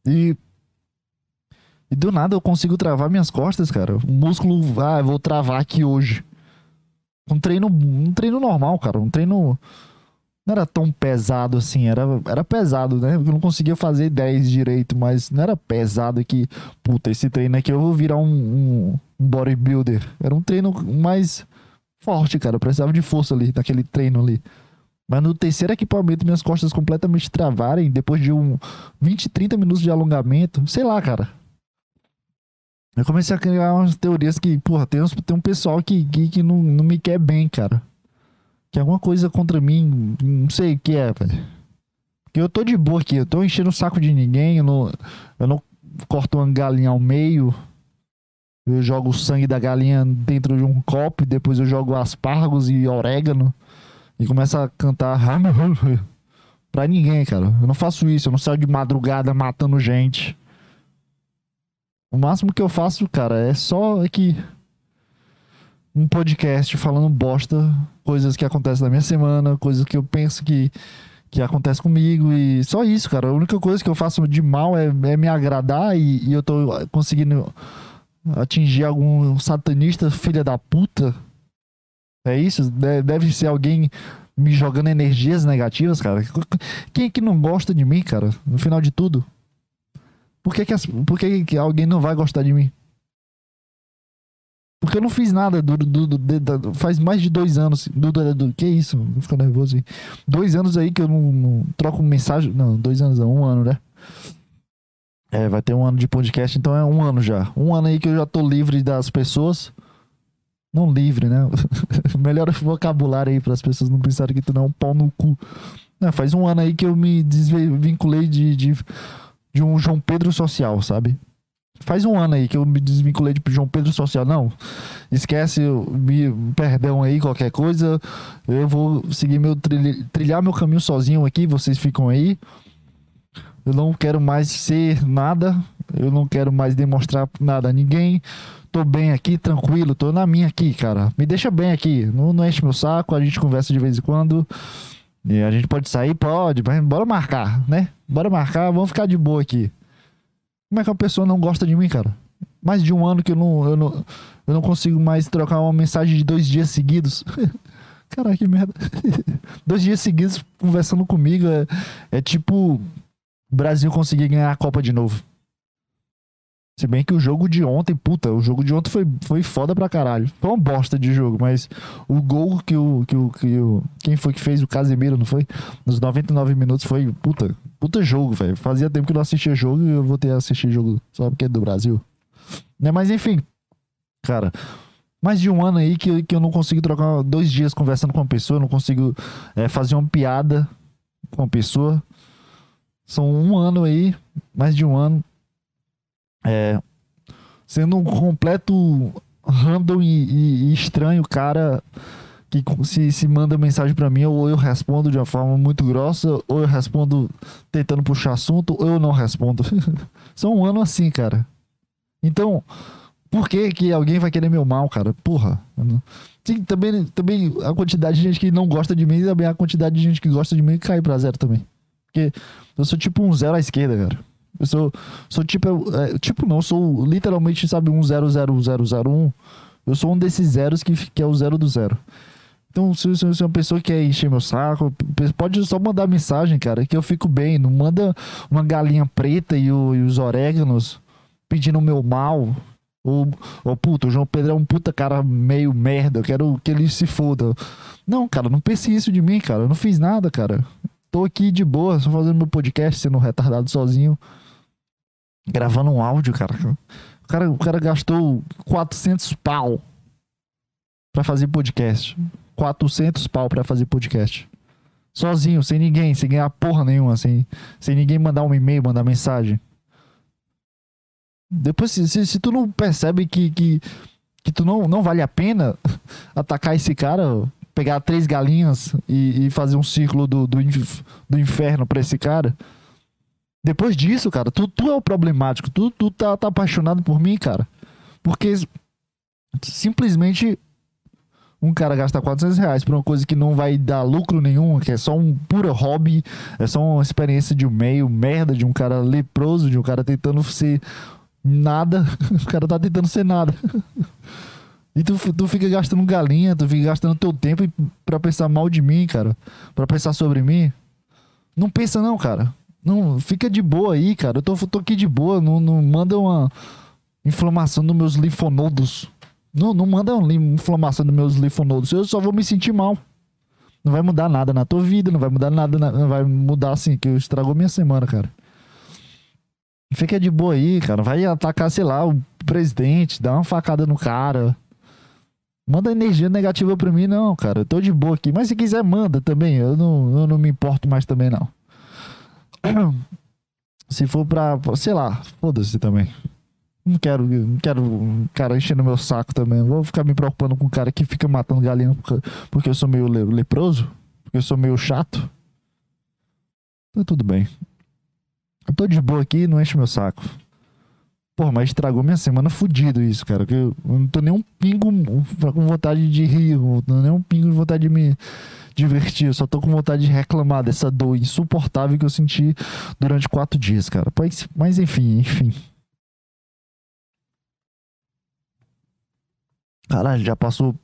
E e do nada eu consigo travar minhas costas, cara. O músculo, ah, eu vou travar aqui hoje. Um treino, um treino normal, cara. Um treino não era tão pesado assim, era, era pesado, né? Eu não conseguia fazer 10 direito, mas não era pesado que, puta, esse treino aqui eu vou virar um, um, um bodybuilder. Era um treino mais forte, cara. Eu precisava de força ali, naquele treino ali. Mas no terceiro equipamento, minhas costas completamente travarem, depois de um 20, 30 minutos de alongamento. Sei lá, cara. Eu comecei a criar umas teorias que, porra, tem, uns, tem um pessoal que, que, que não, não me quer bem, cara. Que alguma coisa contra mim, não sei o que é, velho. Eu tô de boa aqui, eu tô enchendo o saco de ninguém, eu não, eu não corto uma galinha ao meio. Eu jogo o sangue da galinha dentro de um copo e depois eu jogo aspargos e orégano e começo a cantar pra ninguém, cara. Eu não faço isso, eu não saio de madrugada matando gente. O máximo que eu faço, cara, é só aqui um podcast falando bosta, coisas que acontecem na minha semana, coisas que eu penso que que acontece comigo e só isso, cara. A única coisa que eu faço de mal é, é me agradar e, e eu tô conseguindo atingir algum satanista filha da puta. É isso? De- Deve ser alguém me jogando energias negativas, cara. Quem é que não gosta de mim, cara? No final de tudo. Por que, que, as- por que, que alguém não vai gostar de mim? Porque eu não fiz nada do, do- do- da- faz mais de dois anos. Do, do, do- que isso? Fica nervoso aí. Dois anos aí que eu não, não troco mensagem. Não, dois anos não, um ano, né? É, vai ter um ano de podcast, então é um ano já. Um ano aí que eu já tô livre das pessoas. Não livre, né? Melhor vocabulário aí para as pessoas não pensarem que tu não é um pau no cu. Não, faz um ano aí que eu me desvinculei de, de, de um João Pedro social, sabe? Faz um ano aí que eu me desvinculei de João Pedro social. Não, esquece, me, perdão aí, qualquer coisa. Eu vou seguir meu trilha- trilhar meu caminho sozinho aqui, vocês ficam aí. Eu não quero mais ser nada. Eu não quero mais demonstrar nada a ninguém. tô bem aqui, tranquilo, tô na minha aqui, cara. Me deixa bem aqui. Não, não enche meu saco, a gente conversa de vez em quando. E a gente pode sair? Pode, mas bora marcar, né? Bora marcar, vamos ficar de boa aqui. Como é que uma pessoa não gosta de mim, cara? Mais de um ano que eu não, eu não, eu não consigo mais trocar uma mensagem de dois dias seguidos. Caraca, que merda. dois dias seguidos conversando comigo é, é tipo o Brasil conseguir ganhar a Copa de novo. Se bem que o jogo de ontem, puta, o jogo de ontem foi, foi foda pra caralho. Foi uma bosta de jogo, mas o gol que o, que o, que o. Quem foi que fez? O Casemiro, não foi? Nos 99 minutos foi, puta, puta jogo, velho. Fazia tempo que eu não assistia jogo e eu vou ter a assistir jogo só porque é do Brasil. Né? Mas enfim, cara, mais de um ano aí que, que eu não consigo trocar dois dias conversando com uma pessoa, não consigo é, fazer uma piada com uma pessoa. São um ano aí, mais de um ano, é, sendo um completo random e, e- e estranho cara que se, se manda mensagem pra mim, ou eu respondo de uma forma muito grossa, ou eu respondo tentando puxar assunto, ou eu não respondo. São um ano assim, cara. Então, por que que alguém vai querer meu mal, cara? Porra. Sim, também, também a quantidade de gente que não gosta de mim e também a quantidade de gente que gosta de mim cai pra zero também. Porque eu sou tipo um zero à esquerda, cara. Eu sou, sou tipo, é, tipo não, sou literalmente, sabe, um zero zero zero zero um. Eu sou um desses zeros que, que é o zero do zero. Então, se se- se uma pessoa quer encher meu saco, pode só mandar mensagem, cara, que eu fico bem. Não manda uma galinha preta e, o- e os oréganos pedindo o meu mal. Ou, puta, o João Pedro é um puta cara meio merda, eu quero que ele se foda. Não, cara, não pense isso de mim, cara. Eu não fiz nada, cara. Tô aqui de boa, só fazendo meu podcast, sendo retardado sozinho. Gravando um áudio, cara. O cara, o cara gastou 400 pau pra fazer podcast. 400 pau pra fazer podcast. Sozinho, sem ninguém, sem ganhar porra nenhuma, sem, sem ninguém mandar um e-mail, mandar mensagem. Depois, se, se, se tu não percebe que, que, que tu não, não vale a pena atacar esse cara, pegar três galinhas e, e fazer um círculo do, do, do inferno pra esse cara. Depois disso, cara, tu, tu é o problemático. Tu, tu tá, tá apaixonado por mim, cara. Porque simplesmente um cara gasta 400 reais por uma coisa que não vai dar lucro nenhum, que é só um puro hobby, é só uma experiência de um meio merda, de um cara leproso, de um cara tentando ser nada. O cara tá tentando ser nada. E tu, tu fica gastando galinha, tu fica gastando teu tempo pra pensar mal de mim, cara. Pra pensar sobre mim. Não pensa não, cara. Não, fica de boa aí, cara. Eu tô, tô aqui de boa. Não, não manda uma inflamação nos meus linfonodos. Não, não manda inflamação nos meus linfonodos. Eu só vou me sentir mal. Não vai mudar nada na tua vida, não vai mudar nada, na- não vai mudar assim, que estragou minha semana, cara. Fica de boa aí, cara. Vai atacar, sei lá, o presidente, dá uma facada no cara. Manda energia negativa pra mim, não, cara. Eu tô de boa aqui. Mas se quiser, manda também. Eu não, eu não me importo mais também, não. Se for pra, sei lá, foda-se também. Não quero, não quero um cara enchendo meu saco também. Vou ficar me preocupando com um cara que fica matando galinha porque, eu sou meio le- leproso? Porque eu sou meio chato? Tá tudo bem. Eu tô de boa aqui, não enche meu saco. Porra, mas estragou minha semana fudido isso, cara. Que eu não tô nem um pingo com vontade de rir, não tô nem um pingo de vontade de me divertir. Eu só tô com vontade de reclamar dessa dor insuportável que eu senti durante quatro dias, cara. Mas, mas enfim, enfim. Caralho, já passou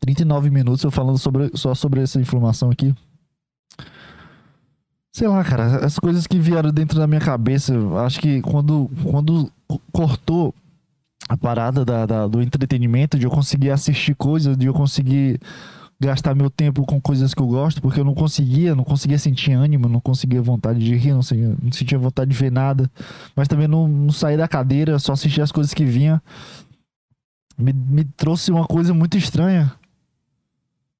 39 minutos eu falando sobre, só sobre essa inflamação aqui. Sei lá, cara, as coisas que vieram dentro da minha cabeça, acho que quando, quando co- cortou a parada da, da- do entretenimento, de eu conseguir assistir coisas, de eu conseguir gastar meu tempo com coisas que eu gosto, porque eu não conseguia, não conseguia sentir ânimo, não conseguia vontade de rir, não, sentia, não sentia vontade de ver nada, mas também não, não sair da cadeira, só assistir as coisas que vinha. Me, me trouxe uma coisa muito estranha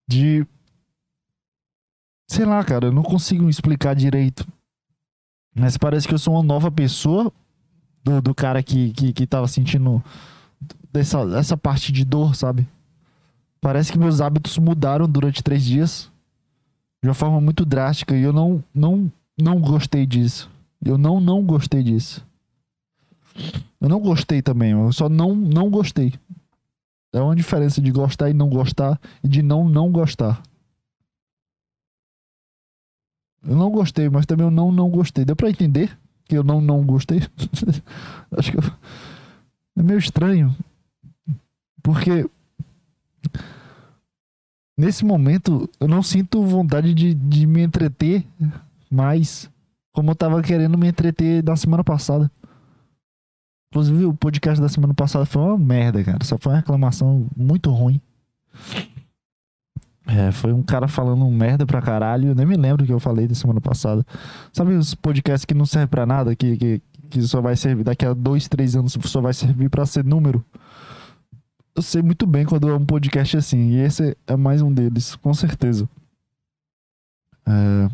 de sei lá, cara, eu não consigo explicar direito. Mas parece que eu sou uma nova pessoa do, do cara que, que, que tava sentindo dessa, essa parte de dor, sabe? Parece que meus hábitos mudaram durante três dias de uma forma muito drástica e eu não, não, não gostei disso. Eu não, não gostei disso. Eu não gostei também, eu só não, não gostei. É uma diferença de gostar e não gostar e de não não gostar. Eu não gostei, mas também eu não não gostei. Deu pra entender que eu não não gostei? Acho que eu... é meio estranho. Porque nesse momento eu não sinto vontade de, de me entreter mais como eu tava querendo me entreter na semana passada. Inclusive, o podcast da semana passada foi uma merda, cara. Só foi uma reclamação muito ruim. É, foi um cara falando merda pra caralho. Eu nem me lembro o que eu falei da semana passada. Sabe os podcasts que não servem pra nada? Que, que, que só vai servir daqui a dois, três anos, só vai servir pra ser número? Eu sei muito bem quando é um podcast assim. E esse é mais um deles, com certeza. É,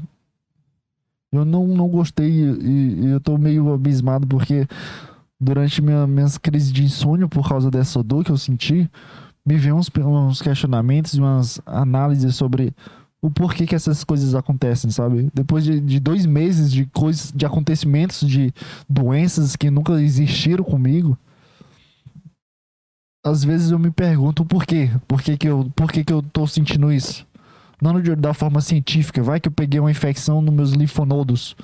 eu não, não gostei e, e eu tô meio abismado porque durante minha, minhas crises de insônia por causa dessa dor que eu senti, me veio uns, uns questionamentos e umas análises sobre o porquê que essas coisas acontecem, sabe? Depois de, de, dois meses de coisas, de acontecimentos, de doenças que nunca existiram comigo, às vezes eu me pergunto por quê? Por que, que, eu, por que, que eu tô sentindo isso? Não da forma científica, vai que eu peguei uma infecção nos meus linfonodos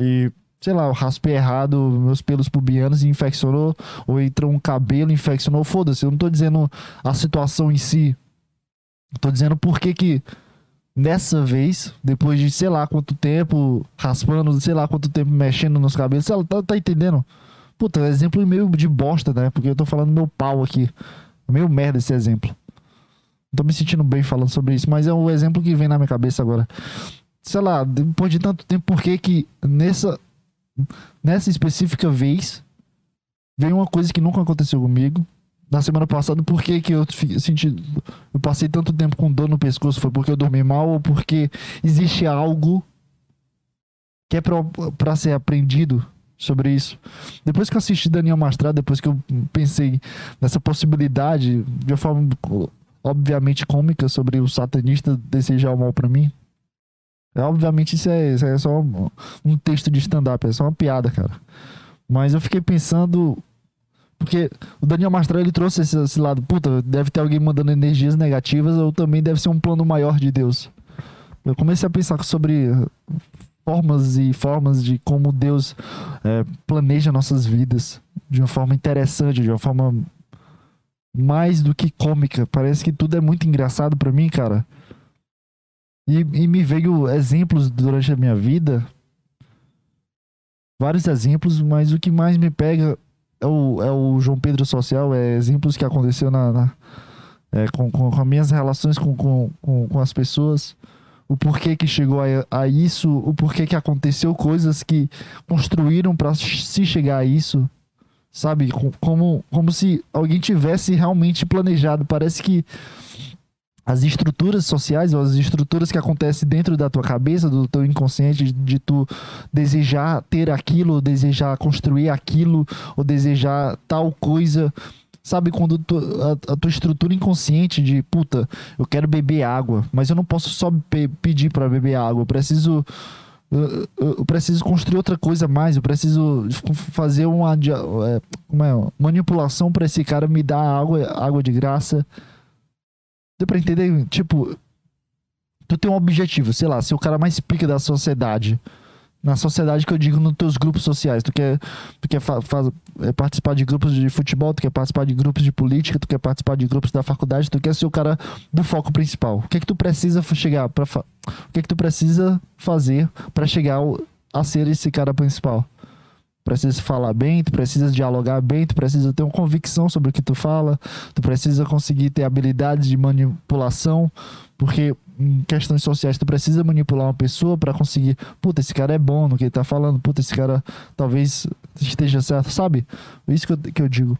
e sei lá, eu raspei errado meus pelos pubianos e infeccionou, ou entrou um cabelo e infeccionou, foda-se, eu não tô dizendo a situação em si. tô dizendo por que que dessa vez, depois de sei lá quanto tempo raspando, sei lá quanto tempo mexendo nos cabelos, sei lá, tá, tá entendendo? Puta, exemplo meio de bosta, né? Porque eu tô falando meu pau aqui. Meio merda esse exemplo. Não tô me sentindo bem falando sobre isso, mas é o exemplo que vem na minha cabeça agora. Sei lá, depois de tanto tempo, por que que nessa nessa específica vez, veio uma coisa que nunca aconteceu comigo. Na semana passada, por que, que eu senti. Eu passei tanto tempo com dor no pescoço? Foi porque eu dormi mal ou porque existe algo que é pra ser aprendido sobre isso? Depois que eu assisti Daniel Mastrada, depois que eu pensei nessa possibilidade, de uma forma obviamente cômica, sobre o satanista desejar o mal para mim, obviamente isso é, isso é só um, um texto de stand-up, é só uma piada, cara. Mas eu fiquei pensando. Porque o Daniel Mastral ele trouxe esse, esse, lado, puta, deve ter alguém mandando energias negativas, ou também deve ser um plano maior de Deus. Eu comecei a pensar sobre formas e formas de como Deus é, planeja nossas vidas de uma forma interessante, de uma forma mais do que cômica. Parece que tudo é muito engraçado para mim, cara. E, e me veio exemplos durante a minha vida. Vários exemplos, mas o que mais me pega é o, é o João Pedro Social, é exemplos que aconteceu na, na é, com, com, com as minhas relações com, com, com, com as pessoas o porquê que chegou a, a, isso, o porquê que aconteceu coisas que construíram para se chegar a isso, sabe? Como, como se alguém tivesse realmente planejado. Parece que as estruturas sociais ou as estruturas que acontecem dentro da tua cabeça, do teu inconsciente, de tu desejar ter aquilo, desejar construir aquilo, ou desejar tal coisa. Sabe, quando tu, a, a, tua estrutura inconsciente de puta, eu quero beber água, mas eu não posso só pe pedir para beber água, eu preciso. Eu, preciso construir outra coisa mais, eu preciso fazer uma, é, uma é, manipulação para esse cara me dar água, água de graça Deu pra entender? Tipo, tu tem um objetivo, sei lá, ser o cara mais pica da sociedade. Na sociedade que eu digo nos teus grupos sociais. Tu quer, tu quer fa é, participar de grupos de futebol, tu quer participar de grupos de política, tu quer participar de grupos da faculdade, tu quer ser o cara do foco principal. O que é que tu precisa chegar para O que é que tu precisa fazer para chegar a ser esse cara principal? Precisa falar bem, tu precisa dialogar bem, tu precisa ter uma convicção sobre o que tu fala, tu precisa conseguir ter habilidades de manipulação, porque em questões sociais tu precisa manipular uma pessoa para conseguir, puta, esse cara é bom no que ele tá falando, puta, esse cara talvez esteja certo, sabe? Isso que eu, que eu digo.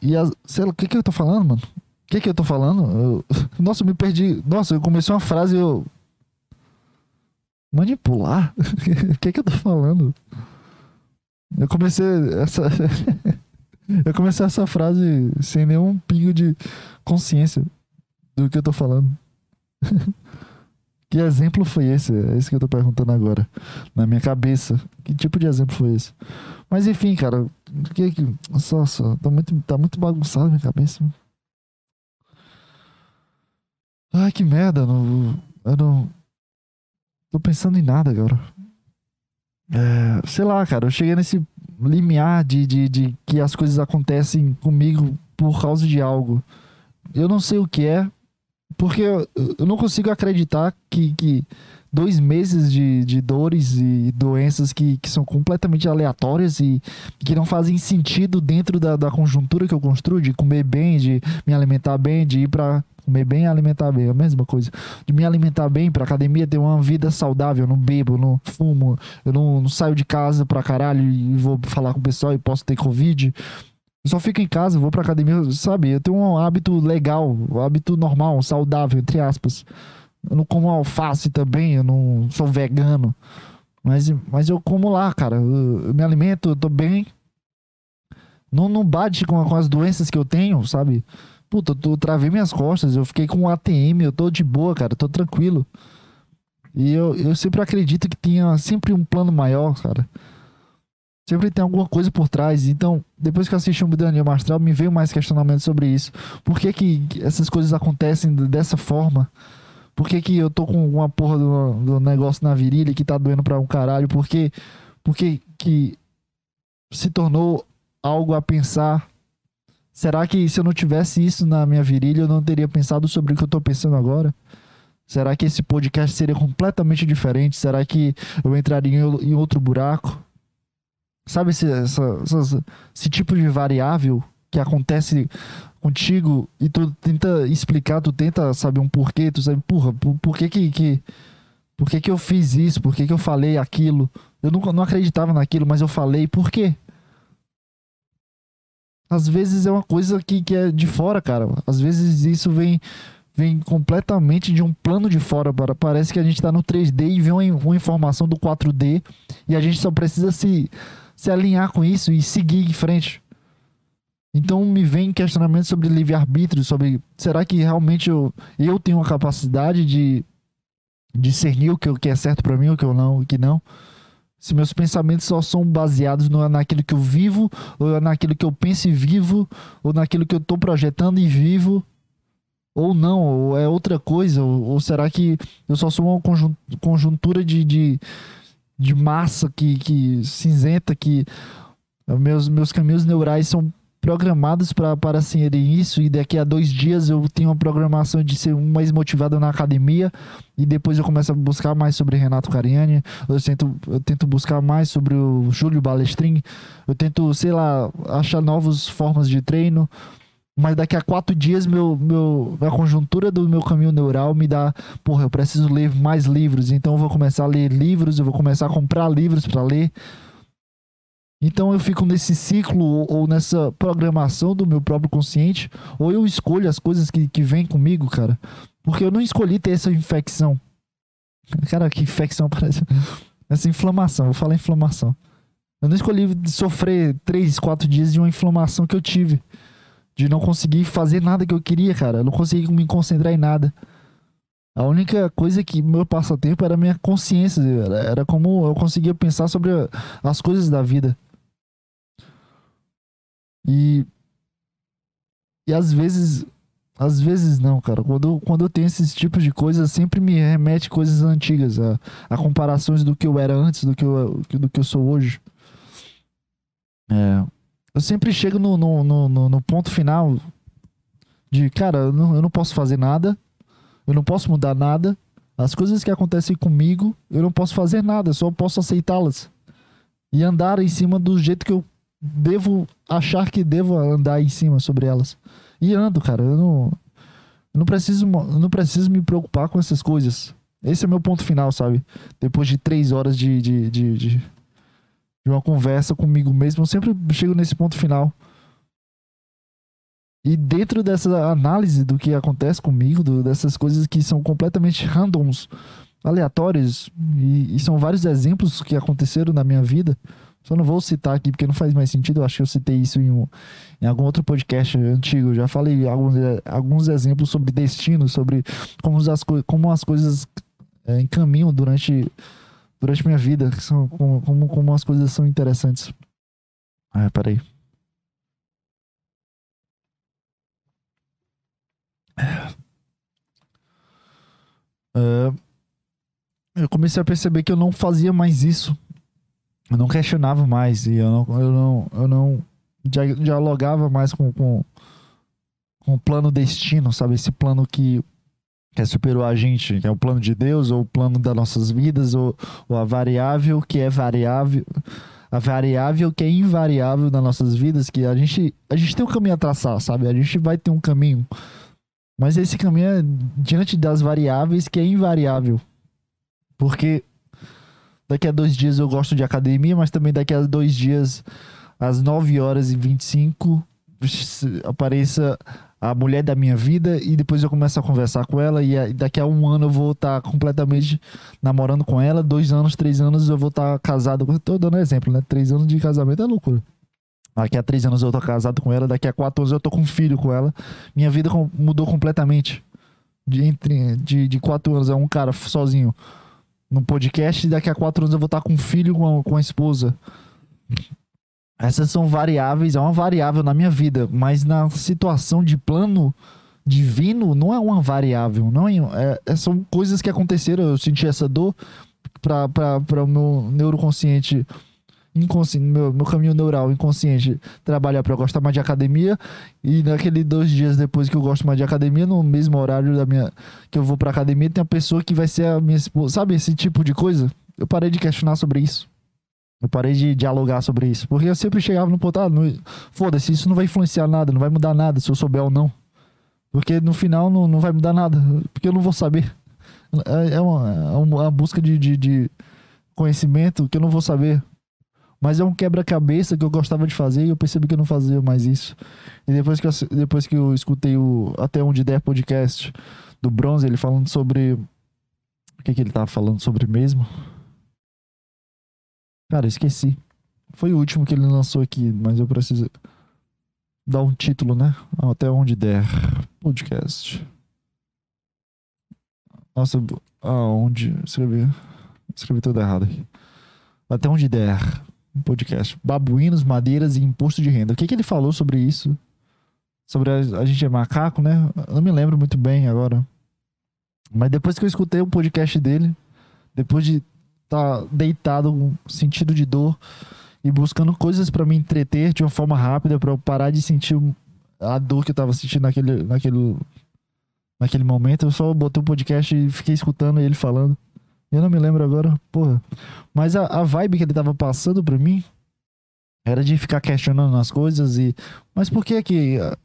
E, a, sei lá, o que que eu tô falando, mano? O que que eu tô falando? Eu, nossa, eu me perdi. Nossa, eu comecei uma frase e eu Manipular? O que, que eu tô falando? Eu comecei essa. eu comecei essa frase sem nenhum pingo de consciência do que eu tô falando. Que exemplo foi esse? É isso que eu tô perguntando agora. Na minha cabeça. Que tipo de exemplo foi esse? Mas enfim, cara. Que, que, só, só. Tá muito, tá muito bagunçado minha cabeça. Ai, que merda. Não, eu não. Tô pensando em nada agora. É, sei lá, cara. Eu cheguei nesse limiar de, de, de que as coisas acontecem comigo por causa de algo. Eu não sei o que é, porque eu, eu não consigo acreditar que, que dois meses de, de dores e doenças que, que são completamente aleatórias e que não fazem sentido dentro da, da conjuntura que eu construo, de comer bem, de me alimentar bem, de ir pra comer bem e alimentar bem, é a mesma coisa. De me alimentar bem, pra academia, ter uma vida saudável, eu não bebo, eu não fumo, eu não, não saio de casa pra caralho e vou falar com o pessoal e posso ter Covid. Eu só fico em casa, vou pra academia, sabe? Eu tenho um hábito legal, um hábito normal, saudável, entre aspas. Eu não como alface também, eu não sou vegano. Mas, mas eu como lá, cara. Eu, eu me alimento, eu tô bem. Não, não bate com, com as doenças que eu tenho, sabe? Puta, eu, eu travei minhas costas, eu fiquei com um ATM, eu tô de boa, cara, tô tranquilo. E eu, eu sempre acredito que tinha sempre um plano maior, cara. Sempre tem alguma coisa por trás. Então, depois que eu assisti o Mudança Astral, me veio mais questionamento sobre isso. Por que, que essas coisas acontecem dessa forma? Por que, que eu tô com uma porra do, do negócio na virilha que tá doendo pra um caralho? Por que, por que, que se tornou algo a pensar? Será que se eu não tivesse isso na minha virilha, eu não teria pensado sobre o que eu tô pensando agora? Será que esse podcast seria completamente diferente? Será que eu entraria em outro buraco? Sabe esse, essa- esse tipo de variável que acontece contigo e tu tenta explicar, tu tenta saber um porquê, tu sabe, porra, por, por que que, que por que que eu fiz isso? Por que que eu falei aquilo? Eu nunca não acreditava naquilo, mas eu falei, por quê? Às vezes é uma coisa que, que é de fora, cara. Às vezes isso vem vem completamente de um plano de fora. Para, parece que a gente tá no 3D e vê uma, uma informação do 4D e a gente só precisa se, se alinhar com isso e seguir em frente. Então me vem questionamento sobre livre-arbítrio, sobre será que realmente eu, eu tenho a capacidade de discernir o que, o que é certo pra mim, o que eu não, o que não. Se meus pensamentos só são baseados no, naquilo que eu vivo, ou naquilo que eu penso e vivo, ou naquilo que eu tô projetando e vivo, ou não, ou é outra coisa, ou, ou será que eu só sou uma conjun- conjuntura de, de, de massa que, que cinzenta, que meus, meus caminhos neurais são programados pra- para serem isso, e daqui a dois dias eu tenho uma programação de ser mais motivado na academia, e depois eu começo a buscar mais sobre Renato Cariani, eu tento, eu tento buscar mais sobre o Júlio Balestrin, eu tento, sei lá, achar novas formas de treino, mas daqui a quatro dias meu, meu, a conjuntura do meu caminho neural me dá, porra, eu preciso ler mais livros, então eu vou começar a ler livros, eu vou começar a comprar livros para ler. Então eu fico nesse ciclo ou, nessa programação do meu próprio consciente, ou eu escolho as coisas que, que vêm comigo, cara. Porque eu não escolhi ter essa infecção. Cara, que infecção parece. Essa inflamação, vou falar inflamação. Eu não escolhi sofrer três, quatro dias de uma inflamação que eu tive. De não conseguir fazer nada que eu queria, cara. Eu não consegui me concentrar em nada. A única coisa que meu passatempo era minha consciência. Era, como eu conseguia pensar sobre as coisas da vida. E. E às vezes. Às vezes não, cara. Quando, quando eu tenho esses tipos de coisas, sempre me remete coisas antigas. A, a comparações do que eu era antes, do que eu, do que eu sou hoje. É, eu sempre chego no, no, no, no- ponto final de, cara, eu não, eu não posso fazer nada, eu não posso mudar nada. As coisas que acontecem comigo, eu não posso fazer nada, eu só posso aceitá-las. E andar em cima do jeito que eu devo achar que devo andar em cima sobre elas. E ando, cara, eu não, não preciso, não preciso me preocupar com essas coisas. Esse é meu ponto final, sabe? Depois de três horas de, de, de, de, de uma conversa comigo mesmo, eu sempre chego nesse ponto final. E dentro dessa análise do que acontece comigo, do- dessas coisas que são completamente randoms, aleatórias, e, e são vários exemplos que aconteceram na minha vida. Só não vou citar aqui porque não faz mais sentido. Eu acho que eu citei isso em, um, em algum outro podcast antigo. Já falei alguns, alguns exemplos sobre destino, sobre como as, como as coisas é, encaminham durante, durante minha vida, são, como, como, como as coisas são interessantes. Ah, peraí. É, eu comecei a perceber que eu não fazia mais isso. Eu não questionava mais e eu não, eu não, eu não dia- dialogava mais com, com, com o plano destino, sabe? Esse plano que, que é superior a gente, que é o plano de Deus, ou o plano das nossas vidas, ou, ou a variável que é variável, a variável que é invariável nas nossas vidas, que a gente, a gente tem um caminho a traçar, sabe? A gente vai ter um caminho. Mas esse caminho é diante das variáveis que é invariável. Porque daqui a dois dias eu gosto de academia, mas também daqui a dois dias, às 9 horas e 25, se- apareça a mulher da minha vida e depois eu começo a conversar com ela e daqui a um ano eu vou estar completamente namorando com ela, dois anos, três anos eu vou estar casado com... Tô dando exemplo, né? Três anos de casamento é loucura. Daqui a três anos eu tô casado com ela, daqui a quatro anos eu tô com um filho com ela. Minha vida mudou completamente. De, entre, de, de quatro anos é um cara sozinho no podcast e daqui a quatro anos eu vou estar com um filho com a, com a esposa. Essas são variáveis, é uma variável na minha vida, mas na situação de plano divino não é uma variável, não é, é- é- são coisas que aconteceram. Eu senti essa dor para o meu neuroconsciente, inconsciente, meu, meu caminho neural inconsciente trabalhar para eu gostar mais de academia e naquele dois dias depois que eu gosto mais de academia, no mesmo horário da minha que eu vou pra academia, tem a pessoa que vai ser a minha esposa. Sabe esse tipo de coisa? Eu parei de questionar sobre isso. Eu parei de dialogar sobre isso. Porque eu sempre chegava no ponto, ah, não- foda-se, isso não vai influenciar nada, não vai mudar nada se eu souber ou não. Porque no final não, não vai mudar nada. Porque eu não vou saber. É, é uma, é uma busca de, de, de conhecimento que eu não vou saber. Mas é um quebra-cabeça que eu gostava de fazer e eu percebi que eu não fazia mais isso. E depois que eu, depois que eu escutei o Até Onde Der podcast do Bronze, ele falando sobre. O que, que ele tava falando sobre mesmo? Cara, esqueci. Foi o último que ele lançou aqui, mas eu preciso dar um título, né? Até Onde Der podcast. Nossa, aonde. Escrevi. Escrevi tudo errado aqui. Até Onde Der podcast. Babuínos, madeiras e imposto de renda. O que, que ele falou sobre isso? Sobre a, a gente é macaco, né? Eu não me lembro muito bem agora. Mas depois que eu escutei o podcast dele, depois de estar deitado com sentido de dor e buscando coisas pra me entreter de uma forma rápida pra eu parar de sentir a dor que eu tava sentindo naquele, naquele, naquele momento, eu só botei o podcast e fiquei escutando ele falando. Eu não me lembro agora, porra. Mas a, a vibe que ele tava passando pra mim era de ficar questionando as coisas e. Mas por que que ah,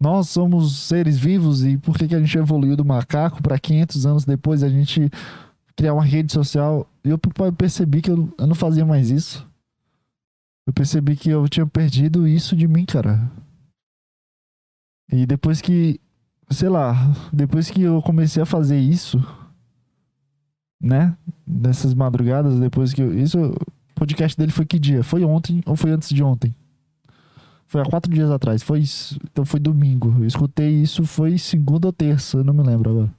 nós somos seres vivos e por que que a gente evoluiu do macaco pra 500 anos depois a gente criar uma rede social? E eu percebi que eu, eu não fazia mais isso. Eu percebi que eu tinha perdido isso de mim, cara. E depois que, sei lá, depois que eu comecei a fazer isso, né? Nessas madrugadas, depois que eu, isso, o podcast dele foi que dia? Foi ontem ou foi antes de ontem? Foi há quatro dias atrás. Foi isso. Então foi domingo. Eu escutei isso, foi segunda ou terça, eu não me lembro agora.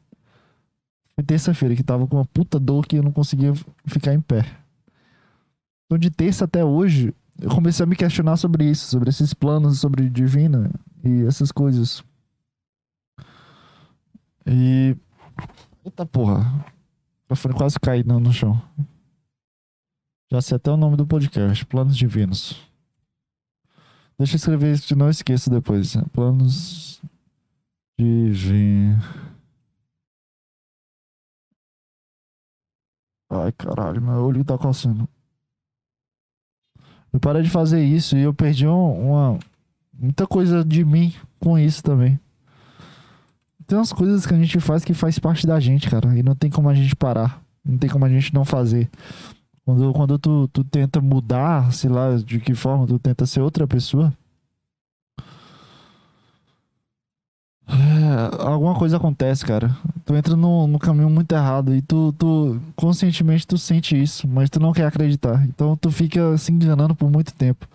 Foi terça-feira que tava com uma puta dor que eu não conseguia ficar em pé. Então de terça até hoje, eu comecei a me questionar sobre isso, sobre esses planos, sobre divina e essas coisas. E. Eita porra. Microfone quase caindo no chão. Já sei até o nome do podcast: Planos Divinos. Deixa eu escrever isso, não esqueça depois. Planos Divinos. Ai, caralho, meu olho tá coçando. Eu parei de fazer isso e eu perdi um- uma. Muita coisa de mim com isso também. Tem umas coisas que a gente faz que faz parte da gente, cara. E não tem como a gente parar. Não tem como a gente não fazer. Quando, quando tu, tu tenta mudar, sei lá, de que forma, tu tenta ser outra pessoa. É, alguma coisa acontece, cara. Tu entra no, no caminho muito errado e tu, tu conscientemente tu sente isso, mas tu não quer acreditar. Então tu fica se enganando por muito tempo.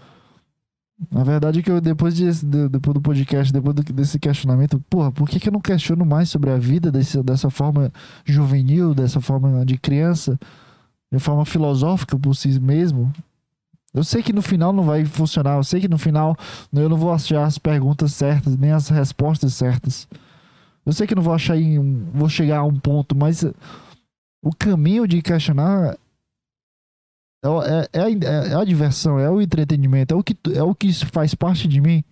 Na verdade, é que eu, depois, de, de- depois do podcast, depois do- desse questionamento, porra, por que, que eu não questiono mais sobre a vida desse, dessa forma juvenil, dessa forma de criança, de forma filosófica por si mesmo? Eu sei que no final não vai funcionar, eu sei que no final eu não vou achar as perguntas certas, nem as respostas certas. Eu sei que não vou achar em, vou chegar a um ponto, mas o caminho de questionar é, o- é, é a, é- a diversão, é o entretenimento, é o, que, é o que faz parte de mim.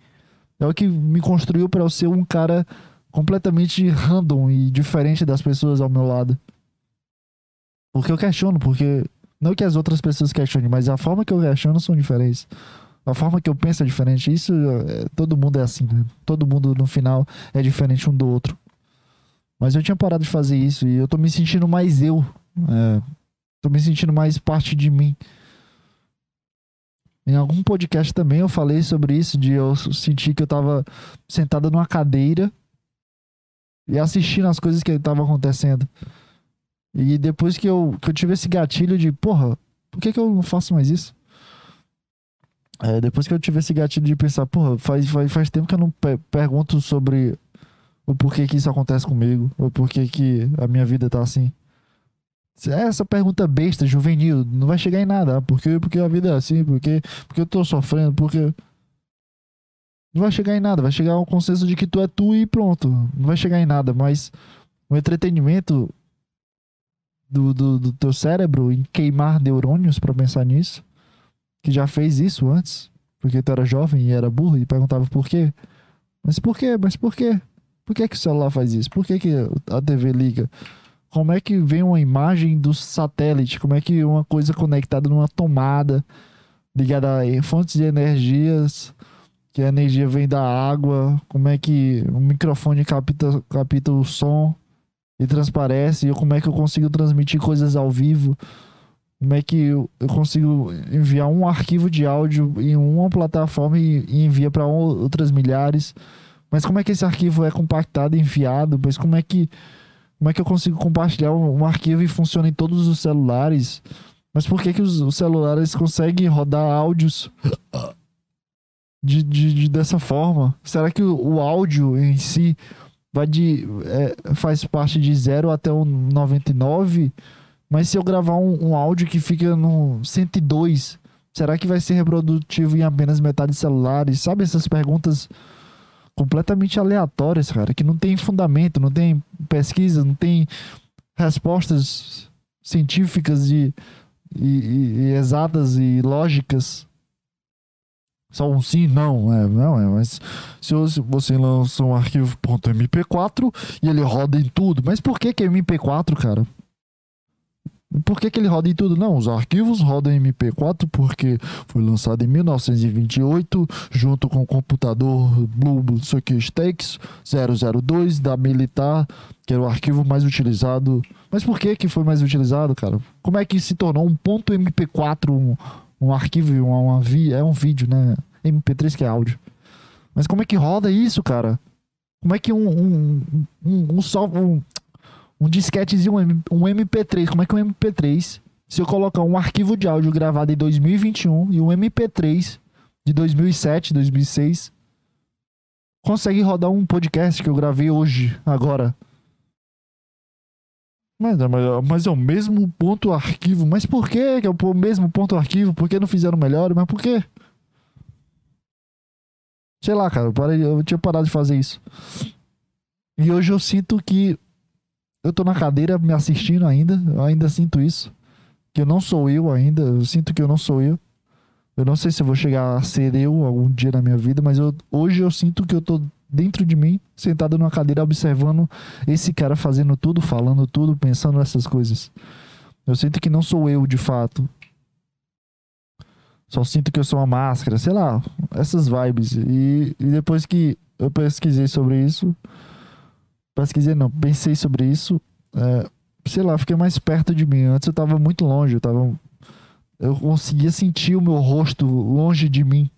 É o que me construiu para eu ser um cara completamente random e diferente das pessoas ao meu lado. Porque eu questiono, porque. Não que as outras pessoas questionem, mas a forma que eu questiono são diferentes. A forma que eu penso é diferente. Isso, é, todo mundo é assim, né? Todo mundo no final é diferente um do outro. Mas eu tinha parado de fazer isso e eu tô me sentindo mais eu. É, tô me sentindo mais parte de mim. Em algum podcast também eu falei sobre isso, de eu sentir que eu tava sentado numa cadeira e assistindo as coisas que estavam acontecendo. E depois que eu, que eu tive esse gatilho de, porra, por que, que eu não faço mais isso? É, depois que eu tive esse gatilho de pensar, porra, faz, faz, faz tempo que eu não pe- pergunto sobre o porquê que isso acontece comigo, ou porquê que a minha vida tá assim. É Essa pergunta besta, juvenil, não vai chegar em nada. Por quê? Porque a vida é assim, porque, porque eu tô sofrendo, porque. Não vai chegar em nada, vai chegar ao consenso de que tu é tu e pronto. Não vai chegar em nada, mas o entretenimento do, do, do teu cérebro em queimar neurônios pra pensar nisso, que já fez isso antes, porque tu era jovem e era burro e perguntava por quê. Mas por quê? Mas por quê? Por que, que o celular faz isso? Por que, que a TV liga? Como é que vem uma imagem do satélite? Como é que uma coisa conectada numa tomada ligada a fontes de energias, que a energia vem da água? Como é que o microfone capta, capta o som e transparece? E como é que eu consigo transmitir coisas ao vivo? Como é que eu consigo enviar um arquivo de áudio em uma plataforma e, e envia para outras milhares? Mas como é que esse arquivo é compactado enviado? Mas como é que como é que eu consigo compartilhar um, um arquivo e funciona em todos os celulares? Mas por que, que os, os celulares conseguem rodar áudios de, de, de- dessa forma? Será que o, o áudio em si vai de, é, faz parte de 0 até o 99? Mas se eu gravar um, um áudio que fica no 102, será que vai ser reprodutivo em apenas metade de celulares? Sabe essas perguntas completamente aleatórias, cara, que não tem fundamento, não tem pesquisa, não tem respostas científicas e, e- e- exatas e lógicas. Só um sim, não, é, não é, mas se você- você lança um arquivo .mp4 e ele roda em tudo, mas por que que é MP4, cara? Por que, que ele roda em tudo? Não, os arquivos rodam em MP4 porque foi lançado em 1928, junto com o computador Blue não sei o Stakes 002 da Militar, que era o arquivo mais utilizado. Mas por que, que foi mais utilizado, cara? Como é que se tornou um ponto MP4 um, um arquivo, uma, uma vi- é um vídeo, né? MP3 que é áudio. Mas como é que roda isso, cara? Como é que um, um, um, um, só, um, um disquetezinho, um M- um MP3, como é que um MP3, se eu colocar um arquivo de áudio gravado em 2021 e um MP3 de 2007, 2006, consegue rodar um podcast que eu gravei hoje, agora? Mas, mas, mas é o mesmo ponto arquivo. Mas por que que é o mesmo ponto arquivo? Por que não fizeram melhor? Mas por quê? Sei lá, cara, eu, parei, eu tinha parado de fazer isso. E hoje eu sinto que eu tô na cadeira me assistindo ainda. Eu ainda sinto isso. Que eu não sou eu ainda. Eu sinto que eu não sou eu. Eu não sei se eu vou chegar a ser eu algum dia na minha vida, mas eu, hoje eu sinto que eu tô dentro de mim, sentado numa cadeira, observando esse cara fazendo tudo, falando tudo, pensando nessas coisas. Eu sinto que não sou eu de fato. Só sinto que eu sou uma máscara, sei lá, essas vibes. E, e depois que eu pesquisei sobre isso, pesquisei não, pensei sobre isso, é, sei lá, fiquei mais perto de mim. Antes eu tava muito longe, eu tava. Eu conseguia sentir o meu rosto longe de mim.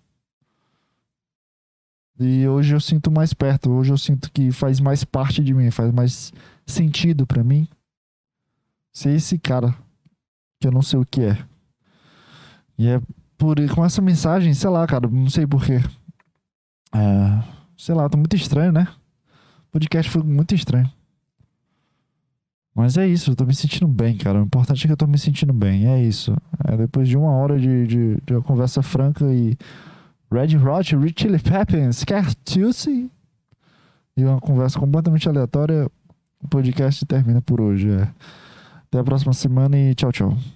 E hoje eu sinto mais perto. Hoje eu sinto que faz mais parte de mim, faz mais sentido pra mim ser esse cara que eu não sei o que é. E é por, com essa mensagem, sei lá, cara, não sei porquê. É, sei lá, tá muito estranho, né? Podcast foi muito estranho. Mas é isso, eu tô me sentindo bem, cara. O importante é que eu tô me sentindo bem. É isso. É, depois de uma hora de, de, de uma conversa franca e Red Hot, Rich Chili Peppers, Tuesday e uma conversa completamente aleatória, o podcast termina por hoje. É. Até a próxima semana e tchau, tchau.